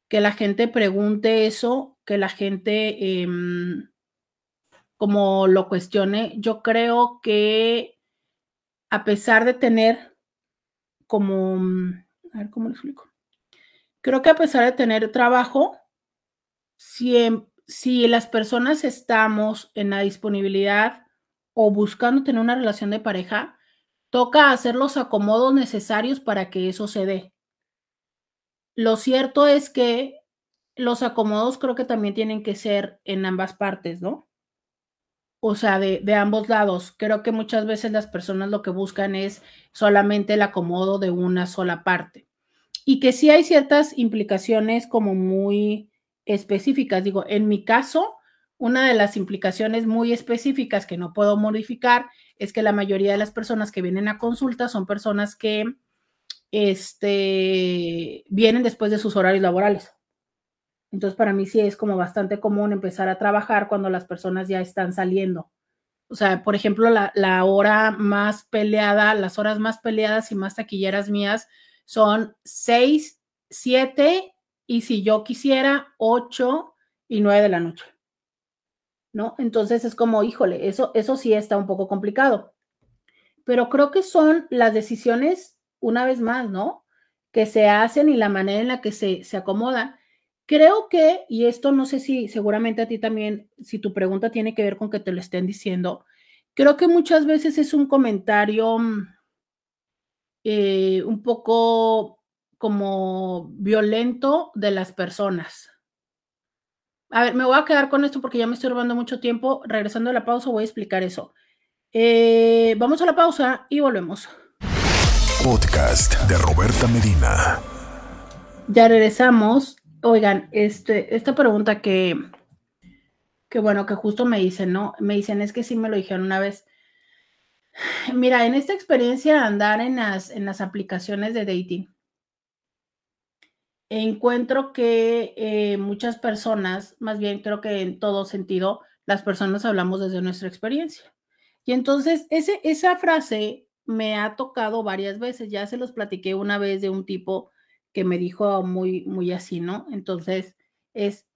que la gente pregunte eso, que la gente em, como lo cuestione, yo creo que a pesar de tener como, mm, a ver cómo lo explico, creo que a pesar de tener trabajo, si, si las personas estamos en la disponibilidad o buscando tener una relación de pareja, toca hacer los acomodos necesarios para que eso se dé. Lo cierto es que los acomodos creo que también tienen que ser en ambas partes, ¿no? o sea, de, ambos lados. Creo que muchas veces las personas lo que buscan es solamente el acomodo de una sola parte. Y que sí hay ciertas implicaciones como muy específicas. Digo, en mi caso, una de las implicaciones muy específicas que no puedo modificar es que la mayoría de las personas que vienen a consulta son personas que este, vienen después de sus horarios laborales. Entonces, para mí sí es como bastante común empezar a trabajar cuando las personas ya están saliendo. O sea, por ejemplo, la, hora más peleada, las horas más peleadas y más taquilleras mías son 6, 7 y si yo quisiera, 8 y 9 de la noche. ¿No? Entonces es como, híjole, eso, eso sí está un poco complicado. Pero creo que son las decisiones, una vez más, ¿no? Que se hacen y la manera en la que se, se acomodan. Creo que, y esto no sé si seguramente a ti también, si tu pregunta tiene que ver con que te lo estén diciendo, creo que muchas veces es un comentario mm, eh, un poco como violento de las personas. A ver, me voy a quedar con esto porque ya me estoy robando mucho tiempo. Regresando a la pausa voy a explicar eso. Eh, vamos a la pausa y volvemos. Podcast de Roberta Medina. Ya regresamos Oigan, este, esta pregunta que, que bueno, que justo me dicen, ¿no? Me dicen, es que sí me lo dijeron una vez. Mira, en esta experiencia andar en las, en las aplicaciones de dating, encuentro que eh, muchas personas, más bien creo que en todo sentido, las personas hablamos desde nuestra experiencia. Y entonces ese, esa frase me ha tocado varias veces, ya se los platiqué una vez de un tipo que me dijo muy, muy así, ¿no? Entonces, es,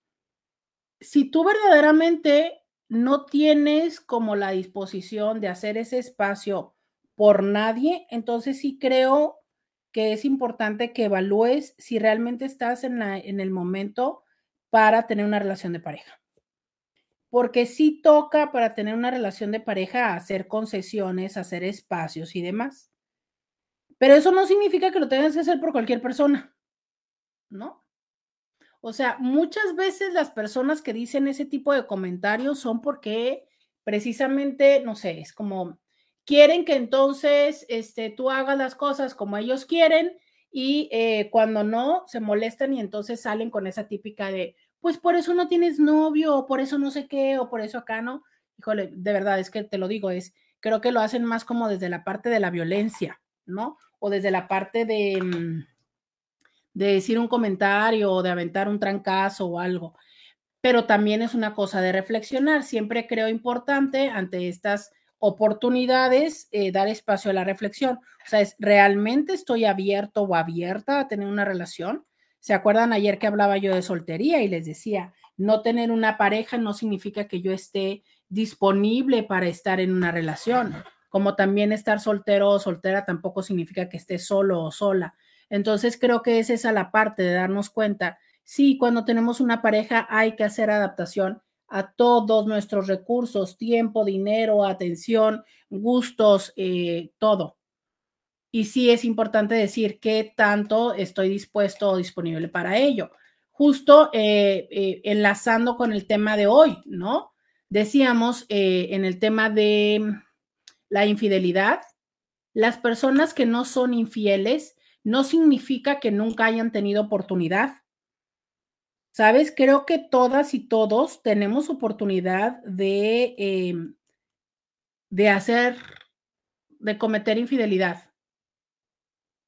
si tú verdaderamente no tienes como la disposición de hacer ese espacio por nadie, entonces sí creo que es importante que evalúes si realmente estás en, en el momento para tener una relación de pareja. Porque sí toca para tener una relación de pareja hacer concesiones, hacer espacios y demás. Pero eso no significa que lo tengas que hacer por cualquier persona, ¿no? O sea, muchas veces las personas que dicen ese tipo de comentarios son porque precisamente, no sé, es como quieren que entonces este, tú hagas las cosas como ellos quieren y eh, cuando no, se molestan y entonces salen con esa típica de, pues por eso no tienes novio, o por eso no sé qué, o por eso acá no. Híjole, de verdad, es que te lo digo, es, creo que lo hacen más como desde la parte de la violencia, ¿no? O desde la parte de, mm, de decir un comentario o de aventar un trancazo o algo. Pero también es una cosa de reflexionar. Siempre creo importante ante estas oportunidades eh, dar espacio a la reflexión. O sea, es realmente estoy abierto o abierta a tener una relación. ¿Se acuerdan ayer que hablaba yo de soltería y les decía, no tener una pareja no significa que yo esté disponible para estar en una relación, como también estar soltero o soltera tampoco significa que esté solo o sola. Entonces creo que es esa la parte de darnos cuenta, sí, cuando tenemos una pareja hay que hacer adaptación a todos nuestros recursos, tiempo, dinero, atención, gustos, eh, todo. Y sí es importante decir qué tanto estoy dispuesto o disponible para ello. Justo eh, eh, enlazando con el tema de hoy, ¿no? Decíamos en el tema de la infidelidad, las personas que no son infieles no significa que nunca hayan tenido oportunidad. ¿Sabes? Creo que todas y todos tenemos oportunidad de, em, de hacer, de cometer infidelidad.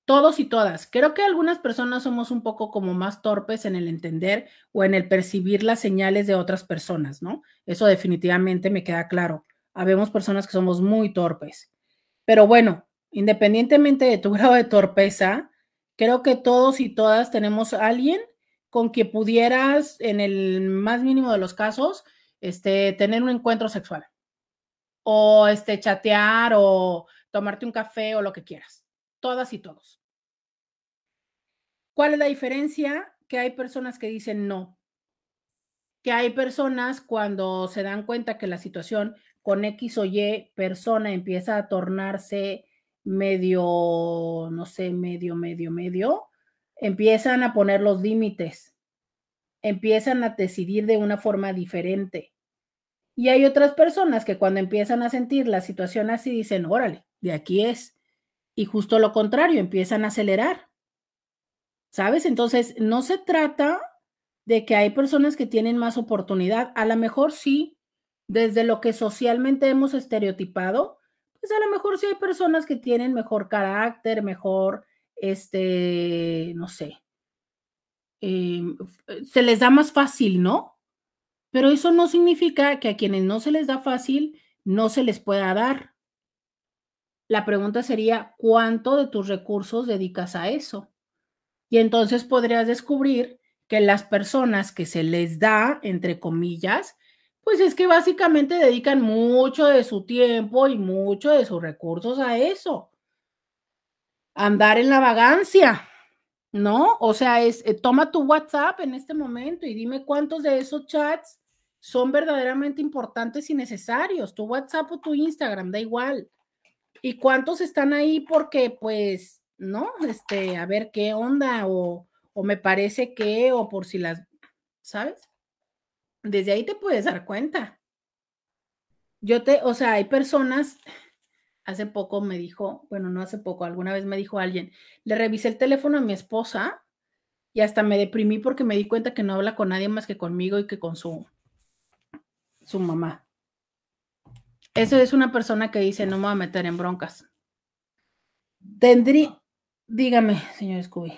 Todos y todas. Creo que algunas personas somos un poco como más torpes en el entender o en el percibir las señales de otras personas, ¿no? Eso definitivamente me queda claro. Habemos personas que somos muy torpes. Pero bueno, independientemente de tu grado de torpeza, creo que todos y todas tenemos a alguien con que pudieras, en el más mínimo de los casos, este, tener un encuentro sexual. O este, chatear o tomarte un café o lo que quieras. Todas y todos. ¿Cuál es la diferencia? Que hay personas que dicen no. Que hay personas cuando se dan cuenta que la situación con X o Y persona empieza a tornarse medio, no sé, medio, medio, medio, empiezan a poner los límites, empiezan a decidir de una forma diferente. Y hay otras personas que cuando empiezan a sentir la situación así dicen, órale, de aquí es. Y justo lo contrario, empiezan a acelerar. ¿Sabes? Entonces, no se trata de que hay personas que tienen más oportunidad. A lo mejor sí, desde lo que socialmente hemos estereotipado, pues a lo mejor sí hay personas que tienen mejor carácter, mejor, este, no sé, em, se les da más fácil, ¿no? Pero eso no significa que a quienes no se les da fácil, no se les pueda dar. La pregunta sería, ¿cuánto de tus recursos dedicas a eso? Y entonces podrías descubrir que las personas que se les da, entre comillas, pues es que básicamente dedican mucho de su tiempo y mucho de sus recursos a eso. Andar en la vagancia, ¿no? O sea, es, eh, toma tu WhatsApp en este momento y dime cuántos de esos chats son verdaderamente importantes y necesarios. Tu WhatsApp o tu Instagram, da igual. Y cuántos están ahí porque, pues, ¿no? Este, a ver qué onda o, o me parece que, o por si las, ¿sabes? Desde ahí te puedes dar cuenta. Yo te, o sea, hay personas, hace poco me dijo, bueno, no hace poco, alguna vez me dijo alguien, le revisé el teléfono a mi esposa y hasta me deprimí porque me di cuenta que no habla con nadie más que conmigo y que con su, su mamá. Eso es una persona que dice, no me voy a meter en broncas. Tendría, dígame, señor Scooby.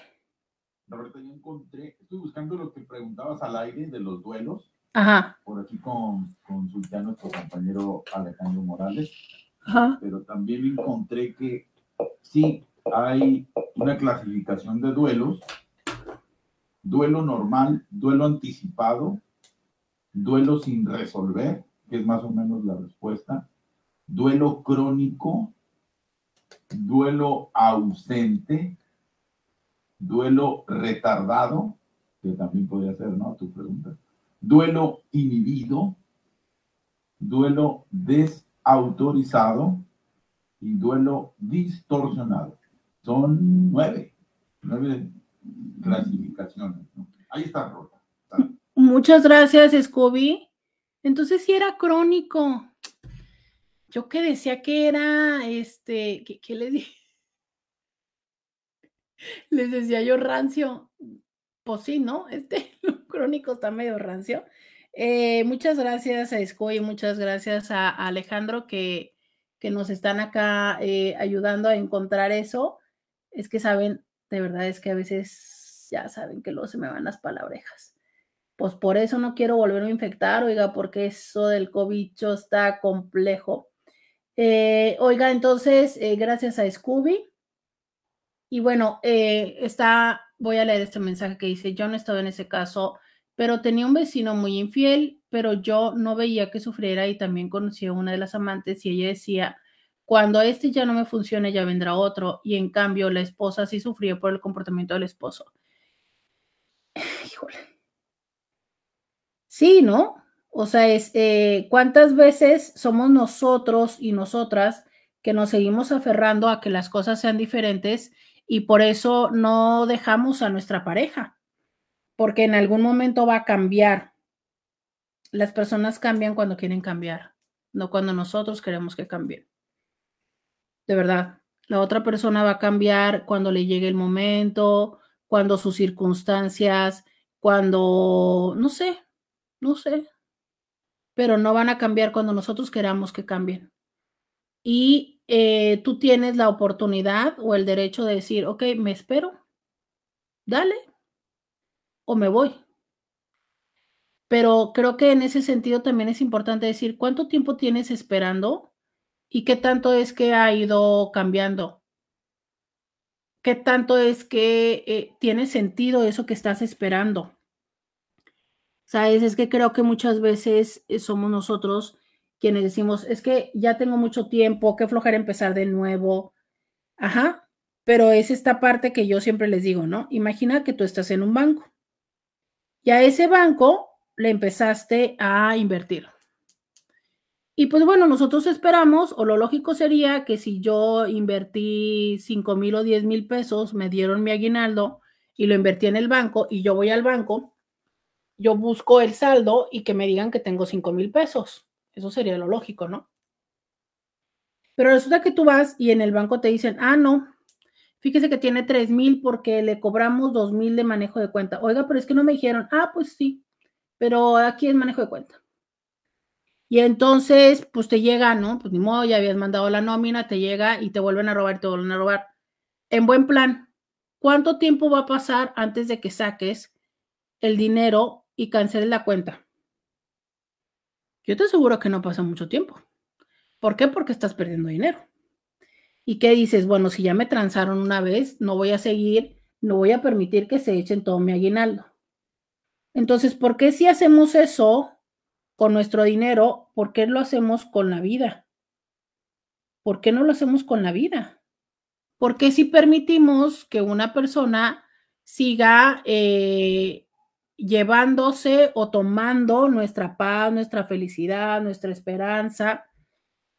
Roberto, yo encontré, estoy buscando lo que preguntabas al aire de los duelos Ajá. por aquí con, a nuestro compañero Alejandro Morales, pero también encontré que sí hay una clasificación de duelos, duelo normal, duelo anticipado, duelo sin resolver, que es más o menos la respuesta, duelo crónico, duelo ausente, duelo retardado, que también podría ser, ¿no? Tu pregunta. Duelo inhibido, duelo desautorizado y duelo distorsionado. Son nueve, nueve clasificaciones. Ahí está rota. Muchas gracias, Scooby. Entonces, si era crónico. yo que decía que era, este, ¿qué, qué les dije? Les decía yo rancio. Pues sí, ¿no? Este crónico está medio rancio. Eh, muchas gracias a Escoy, muchas gracias a, Alejandro que, que, nos están acá eh, ayudando a encontrar eso. Es que saben, de verdad es que a veces ya saben que luego se me van las palabrejas. Pues por eso no quiero volverme a infectar, oiga, porque eso del COVID está complejo. Eh, oiga, entonces, gracias a Scooby. Y bueno, está, voy a leer este mensaje que dice, yo no estado en ese caso pero tenía un vecino muy infiel, pero yo no veía que sufriera y también conocí a una de las amantes y ella decía, cuando este ya no me funcione, ya vendrá otro. Y en cambio, la esposa sí sufría por el comportamiento del esposo. Híjole. Sí, ¿no? O sea, es eh, cuántas veces somos nosotros y nosotras que nos seguimos aferrando a que las cosas sean diferentes y por eso no dejamos a nuestra pareja porque en algún momento va a cambiar. Las personas cambian cuando quieren cambiar, no cuando nosotros queremos que cambien. De verdad, la otra persona va a cambiar cuando le llegue el momento, cuando sus circunstancias, cuando, no sé, no sé, pero no van a cambiar cuando nosotros queramos que cambien. Y eh, tú tienes la oportunidad o el derecho de decir, ok, me espero, dale, o me voy. Pero creo que en ese sentido también es importante decir cuánto tiempo tienes esperando y qué tanto es que ha ido cambiando. ¿Qué tanto es que eh, tiene sentido eso que estás esperando? ¿Sabes? Es que creo que muchas veces eh, somos nosotros quienes decimos, es que ya tengo mucho tiempo, qué flojera empezar de nuevo. Ajá, pero es esta parte que yo siempre les digo, ¿no? Imagina que tú estás en un banco y a ese banco le empezaste a invertir. Y pues bueno, nosotros esperamos, o lo lógico sería que si yo invertí 5 mil o 10 mil pesos, me dieron mi aguinaldo y lo invertí en el banco y yo voy al banco, yo busco el saldo y que me digan que tengo 5 mil pesos. Eso sería lo lógico, ¿no? Pero resulta que tú vas y en el banco te dicen, ah, no, Fíjese que tiene tres mil porque le cobramos dos mil de manejo de cuenta. Oiga, pero es que no me dijeron, ah, pues sí, pero aquí es manejo de cuenta. Y entonces, pues te llega, ¿no? Pues ni modo, ya habías mandado la nómina, te llega y te vuelven a robar te vuelven a robar. En buen plan, ¿cuánto tiempo va a pasar antes de que saques el dinero y canceles la cuenta? Yo te aseguro que no pasa mucho tiempo. ¿Por qué? Porque estás perdiendo dinero. ¿Y qué dices? Bueno, si ya me transaron una vez, no voy a seguir, no voy a permitir que se echen todo mi aguinaldo. Entonces, ¿por qué si hacemos eso con nuestro dinero, por qué lo hacemos con la vida? ¿Por qué no lo hacemos con la vida? ¿Por qué si permitimos que una persona siga eh, llevándose o tomando nuestra paz, nuestra felicidad, nuestra esperanza,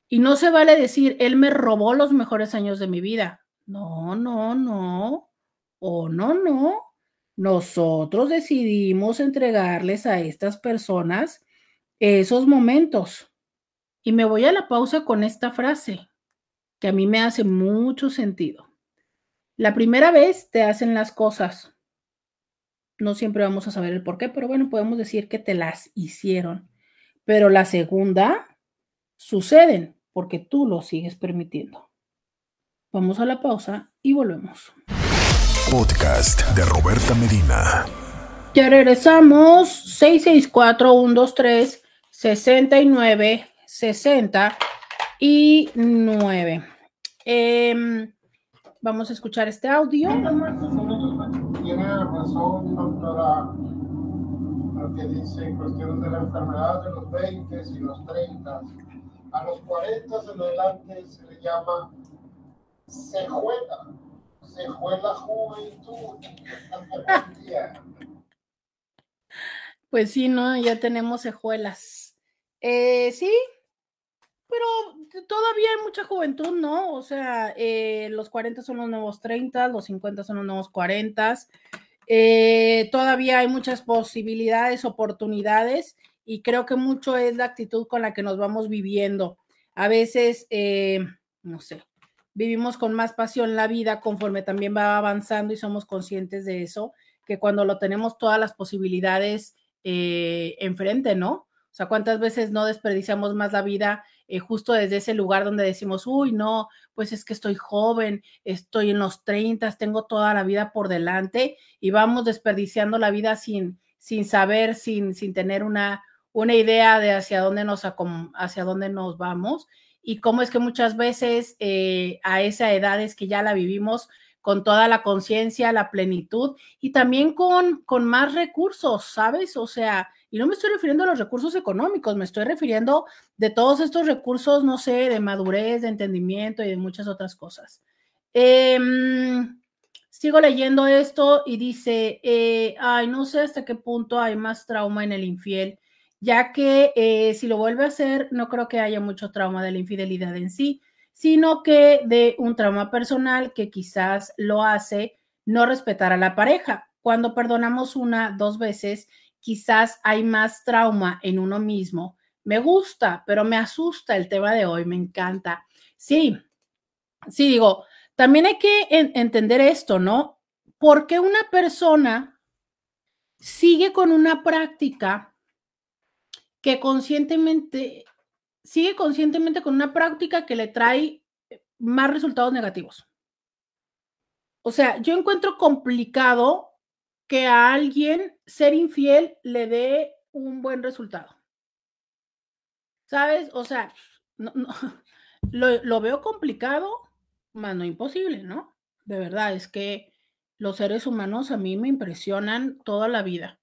y no se vale decir, él me robó los mejores años de mi vida. No, no, no. O no, no. Nosotros decidimos entregarles a estas personas esos momentos. Y me voy a la pausa con esta frase, que a mí me hace mucho sentido. La primera vez te hacen las cosas. No siempre vamos a saber el por qué, pero bueno, podemos decir que te las hicieron. Pero la segunda, suceden porque tú lo sigues permitiendo. Vamos a la pausa y volvemos. Podcast de Roberta Medina. Ya regresamos. 664-123-69-60 y 9. Em, vamos a escuchar este audio. Tiene razón, doctora, lo que dice cuestiones de la enfermedad de los 20 y los 30 a los 40 en adelante se le llama cejuela, cejuela juventud. Pues sí, ¿no? Ya tenemos cejuelas. Eh, sí, pero todavía hay mucha juventud, ¿no? O sea, eh, los 40 son los nuevos 30, los 50 son los nuevos 40. Eh, todavía hay muchas posibilidades, oportunidades y creo que mucho es la actitud con la que nos vamos viviendo. a veces, eh, no sé, vivimos con más pasión la vida conforme también va avanzando y somos conscientes de eso, que cuando lo tenemos todas las posibilidades eh, enfrente, ¿no? O sea, ¿cuántas veces no desperdiciamos más la vida eh, justo desde ese lugar donde decimos, uy, no, pues es que estoy joven, estoy en los 30, tengo toda la vida por delante y vamos desperdiciando la vida sin, sin saber, sin, sin tener una, una idea de hacia dónde nos, hacia dónde nos vamos y cómo es que muchas veces eh, a esa edad es que ya la vivimos con toda la conciencia, la plenitud y también con, con más recursos, ¿sabes? O sea, y no me estoy refiriendo a los recursos económicos, me estoy refiriendo de todos estos recursos, no sé, de madurez, de entendimiento y de muchas otras cosas. Em, sigo leyendo esto y dice, eh, ay, no sé hasta qué punto hay más trauma en el infiel, ya que eh, si lo vuelve a hacer, no creo que haya mucho trauma de la infidelidad en sí, sino que de un trauma personal que quizás lo hace no respetar a la pareja. Cuando perdonamos una, dos veces, quizás hay más trauma en uno mismo. Me gusta, pero me asusta el tema de hoy, me encanta. Sí, sí, digo, también hay que entender esto, ¿no? ¿Por qué una persona sigue con una práctica que conscientemente, sigue conscientemente con una práctica que le trae más resultados negativos? O sea, yo encuentro complicado que a alguien ser infiel le dé un buen resultado. ¿Sabes? O sea, no, lo, veo complicado, más no imposible, ¿no? De verdad, es que los seres humanos a mí me impresionan toda la vida.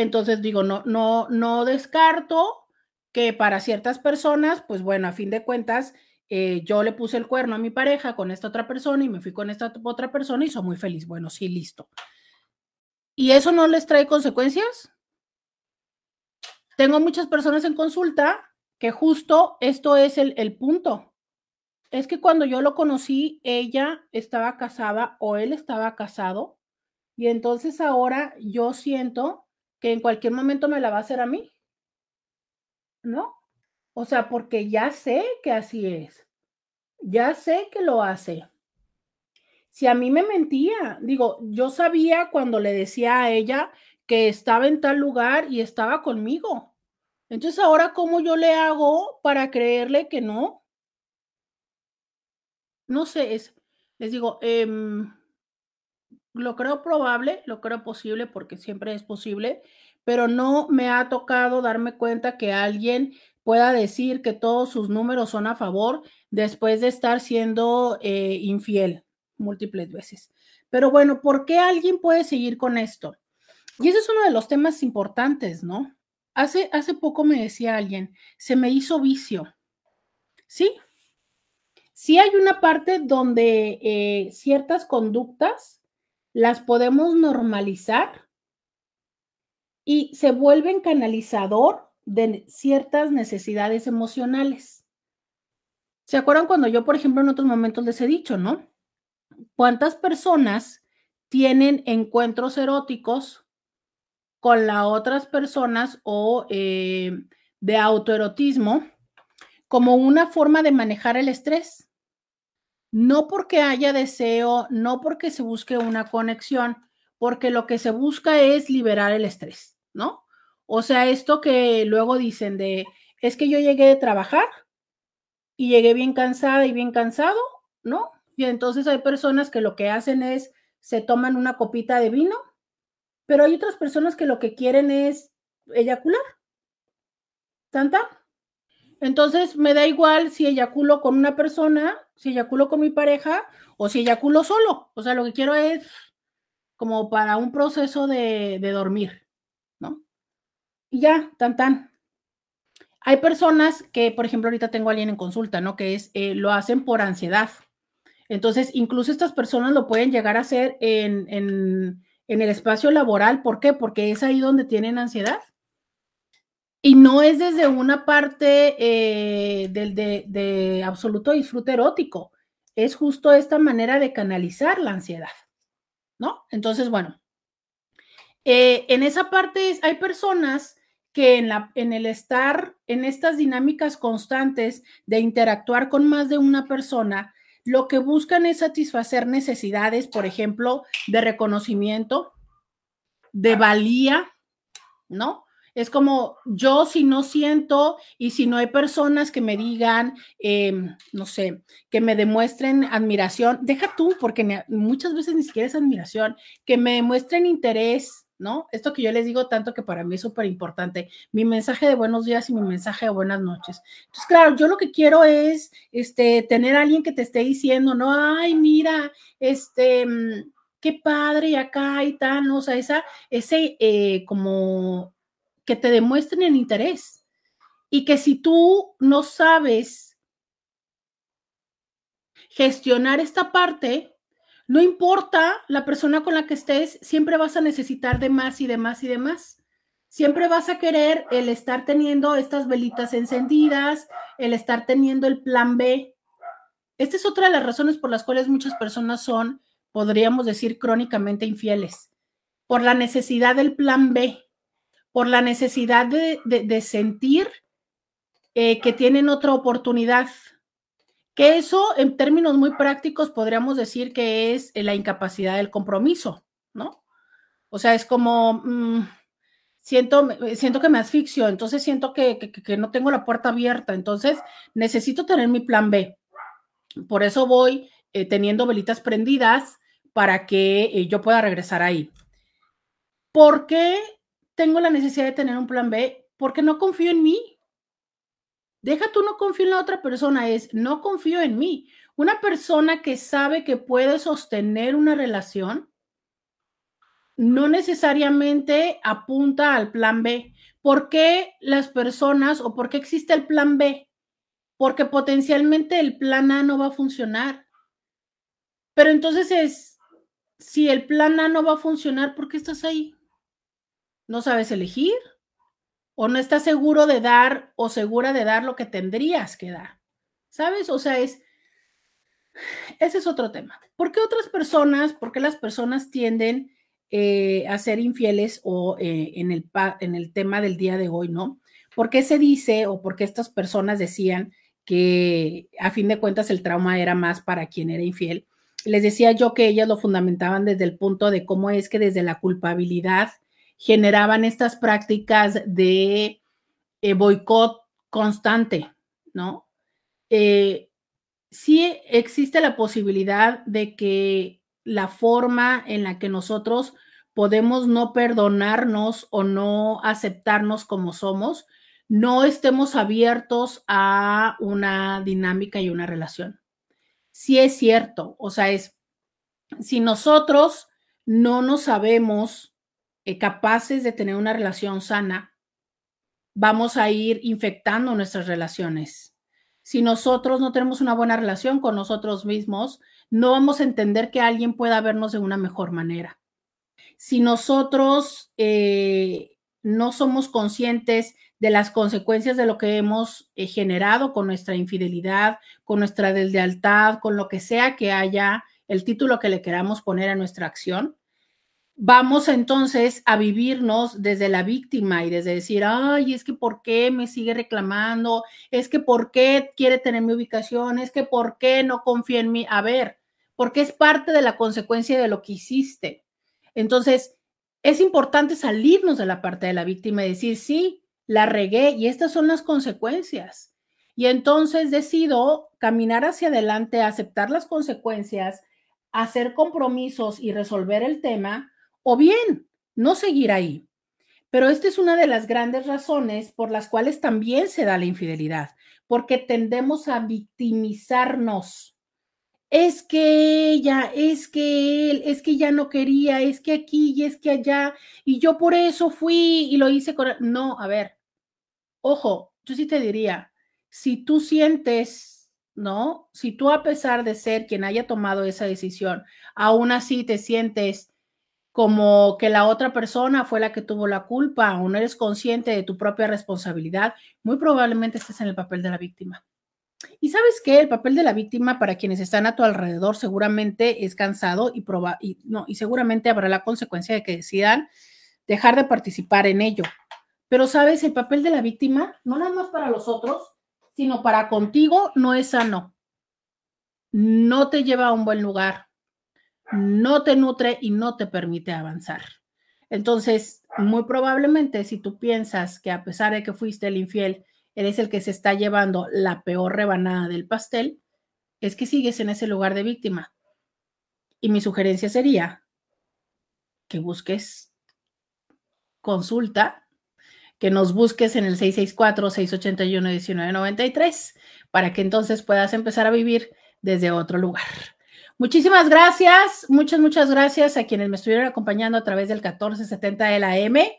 Entonces digo, no, no, no descarto que para ciertas personas, pues bueno, a fin de cuentas, eh, yo le puse el cuerno a mi pareja con esta otra persona y me fui con esta otra persona y soy muy feliz. Bueno, sí, listo. ¿Y eso no les trae consecuencias? Tengo muchas personas en consulta que justo esto es el, el punto. Es que cuando yo lo conocí, ella estaba casada o él estaba casado y entonces ahora yo siento que en cualquier momento me la va a hacer a mí. ¿No? O sea, porque ya sé que así es. Ya sé que lo hace si a mí me mentía, digo, yo sabía cuando le decía a ella que estaba en tal lugar y estaba conmigo. Entonces, ahora, ¿cómo yo le hago para creerle que no? No sé, es, les digo, em, lo creo probable, lo creo posible porque siempre es posible, pero no me ha tocado darme cuenta que alguien pueda decir que todos sus números son a favor después de estar siendo eh, infiel múltiples veces. Pero bueno, ¿por qué alguien puede seguir con esto? Y ese es uno de los temas importantes, ¿no? Hace, hace poco me decía alguien, se me hizo vicio. Sí, sí hay una parte donde eh, ciertas conductas las podemos normalizar y se vuelven canalizador de ciertas necesidades emocionales. ¿Se acuerdan cuando yo, por ejemplo, en otros momentos les he dicho, ¿no? ¿Cuántas personas tienen encuentros eróticos con las otras personas o eh, de autoerotismo como una forma de manejar el estrés? No porque haya deseo, no porque se busque una conexión, porque lo que se busca es liberar el estrés, ¿no? O sea, esto que luego dicen de, es que yo llegué de trabajar y llegué bien cansada y bien cansado, ¿no? Y entonces hay personas que lo que hacen es, se toman una copita de vino, pero hay otras personas que lo que quieren es eyacular. ¿Tanta? Entonces me da igual si eyaculo con una persona, si eyaculo con mi pareja o si eyaculo solo. O sea, lo que quiero es como para un proceso de, dormir, ¿no? Y ya, tan tan. Hay personas que, por ejemplo, ahorita tengo a alguien en consulta, ¿no? Que es, eh, lo hacen por ansiedad. Entonces, incluso estas personas lo pueden llegar a hacer en, el espacio laboral. ¿Por qué? Porque es ahí donde tienen ansiedad. Y no es desde una parte eh, de, absoluto disfrute erótico. Es justo esta manera de canalizar la ansiedad. ¿No? Entonces, bueno, eh, en esa parte hay personas que en, la, en el estar en estas dinámicas constantes de interactuar con más de una persona, lo que buscan es satisfacer necesidades, por ejemplo, de reconocimiento, de valía, ¿no? Es como yo si no siento y si no hay personas que me digan, em, no sé, que me demuestren admiración, deja tú, porque muchas veces ni siquiera es admiración, que me demuestren interés, ¿no? Esto que yo les digo tanto que para mí es súper importante, mi mensaje de buenos días y mi mensaje de buenas noches. Entonces, claro, yo lo que quiero es, este, tener a alguien que te esté diciendo, no, ay, mira, este, mm, qué padre y acá y tal, ¿no? o sea, esa, ese eh, como que te demuestren el interés y que si tú no sabes gestionar esta parte, no importa la persona con la que estés, siempre vas a necesitar de más y de más y de más. Siempre vas a querer el estar teniendo estas velitas encendidas, el estar teniendo el plan B. Esta es otra de las razones por las cuales muchas personas son, podríamos decir, crónicamente infieles, por la necesidad del plan B por la necesidad de, sentir eh, que tienen otra oportunidad. Que eso, en términos muy prácticos, podríamos decir que es la incapacidad del compromiso, ¿no? O sea, es como, mm, siento, siento que me asfixio, entonces siento que, no tengo la puerta abierta, entonces necesito tener mi plan B. Por eso voy eh, teniendo velitas prendidas para que eh, yo pueda regresar ahí. ¿Por qué tengo la necesidad de tener un plan B porque no confío en mí. Deja tú no confío en la otra persona, es no confío en mí. Una persona que sabe que puede sostener una relación no necesariamente apunta al plan B. ¿Por qué las personas o por qué existe el plan B? Porque potencialmente el plan A no va a funcionar. Pero entonces es, si el plan A no va a funcionar, ¿por qué estás ahí? No sabes elegir o no estás seguro de dar o segura de dar lo que tendrías que dar. ¿Sabes? O sea, es ese es otro tema. ¿Por qué otras personas, por qué las personas tienden eh, a ser infieles o eh, en, el, en el tema del día de hoy, ¿no? ¿Por qué se dice o por qué estas personas decían que a fin de cuentas el trauma era más para quien era infiel? Les decía yo que ellas lo fundamentaban desde el punto de cómo es que desde la culpabilidad generaban estas prácticas de eh, boicot constante, ¿no? Eh, sí existe la posibilidad de que la forma en la que nosotros podemos no perdonarnos o no aceptarnos como somos, no estemos abiertos a una dinámica y una relación. Sí es cierto, o sea, es, si nosotros no nos sabemos eh, capaces de tener una relación sana, vamos a ir infectando nuestras relaciones. Si nosotros no tenemos una buena relación con nosotros mismos, no vamos a entender que alguien pueda vernos de una mejor manera. Si nosotros eh, no somos conscientes de las consecuencias de lo que hemos eh, generado con nuestra infidelidad, con nuestra deslealtad, con lo que sea que haya, el título que le queramos poner a nuestra acción, vamos entonces a vivirnos desde la víctima y desde decir, ay, es que por qué me sigue reclamando, es que por qué quiere tener mi ubicación, es que por qué no confía en mí. A ver, porque es parte de la consecuencia de lo que hiciste. Entonces, es importante salirnos de la parte de la víctima y decir, sí, la regué y estas son las consecuencias. Y entonces decido caminar hacia adelante, aceptar las consecuencias, hacer compromisos y resolver el tema o bien no seguir ahí. Pero esta es una de las grandes razones por las cuales también se da la infidelidad, porque tendemos a victimizarnos. Es que ella, es que él, es que ya no quería, es que aquí y es que allá, y yo por eso fui y lo hice con... No, a ver, ojo, yo sí te diría, si tú sientes, ¿no? Si tú a pesar de ser quien haya tomado esa decisión, aún así te sientes como que la otra persona fue la que tuvo la culpa o no eres consciente de tu propia responsabilidad, muy probablemente estés en el papel de la víctima. Y sabes que el papel de la víctima para quienes están a tu alrededor seguramente es cansado y, y, no, y seguramente habrá la consecuencia de que decidan dejar de participar en ello. Pero sabes, el papel de la víctima, no nada más para los otros, sino para contigo, no es sano. No te lleva a un buen lugar, no te nutre y no te permite avanzar. Entonces, muy probablemente si tú piensas que a pesar de que fuiste el infiel, eres el que se está llevando la peor rebanada del pastel, es que sigues en ese lugar de víctima. Y mi sugerencia sería que busques consulta, que nos busques en el 664-681-1993 para que entonces puedas empezar a vivir desde otro lugar. Muchísimas gracias, muchas, muchas gracias a quienes me estuvieron acompañando a través del 1470 de la M.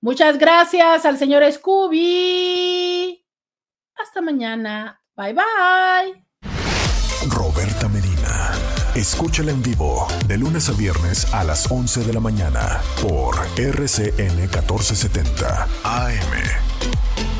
Muchas gracias al señor Scooby. Hasta mañana. Bye bye. Roberta Medina. Escúchala en vivo de lunes a viernes a las 11 de la mañana por RCN 1470 AM.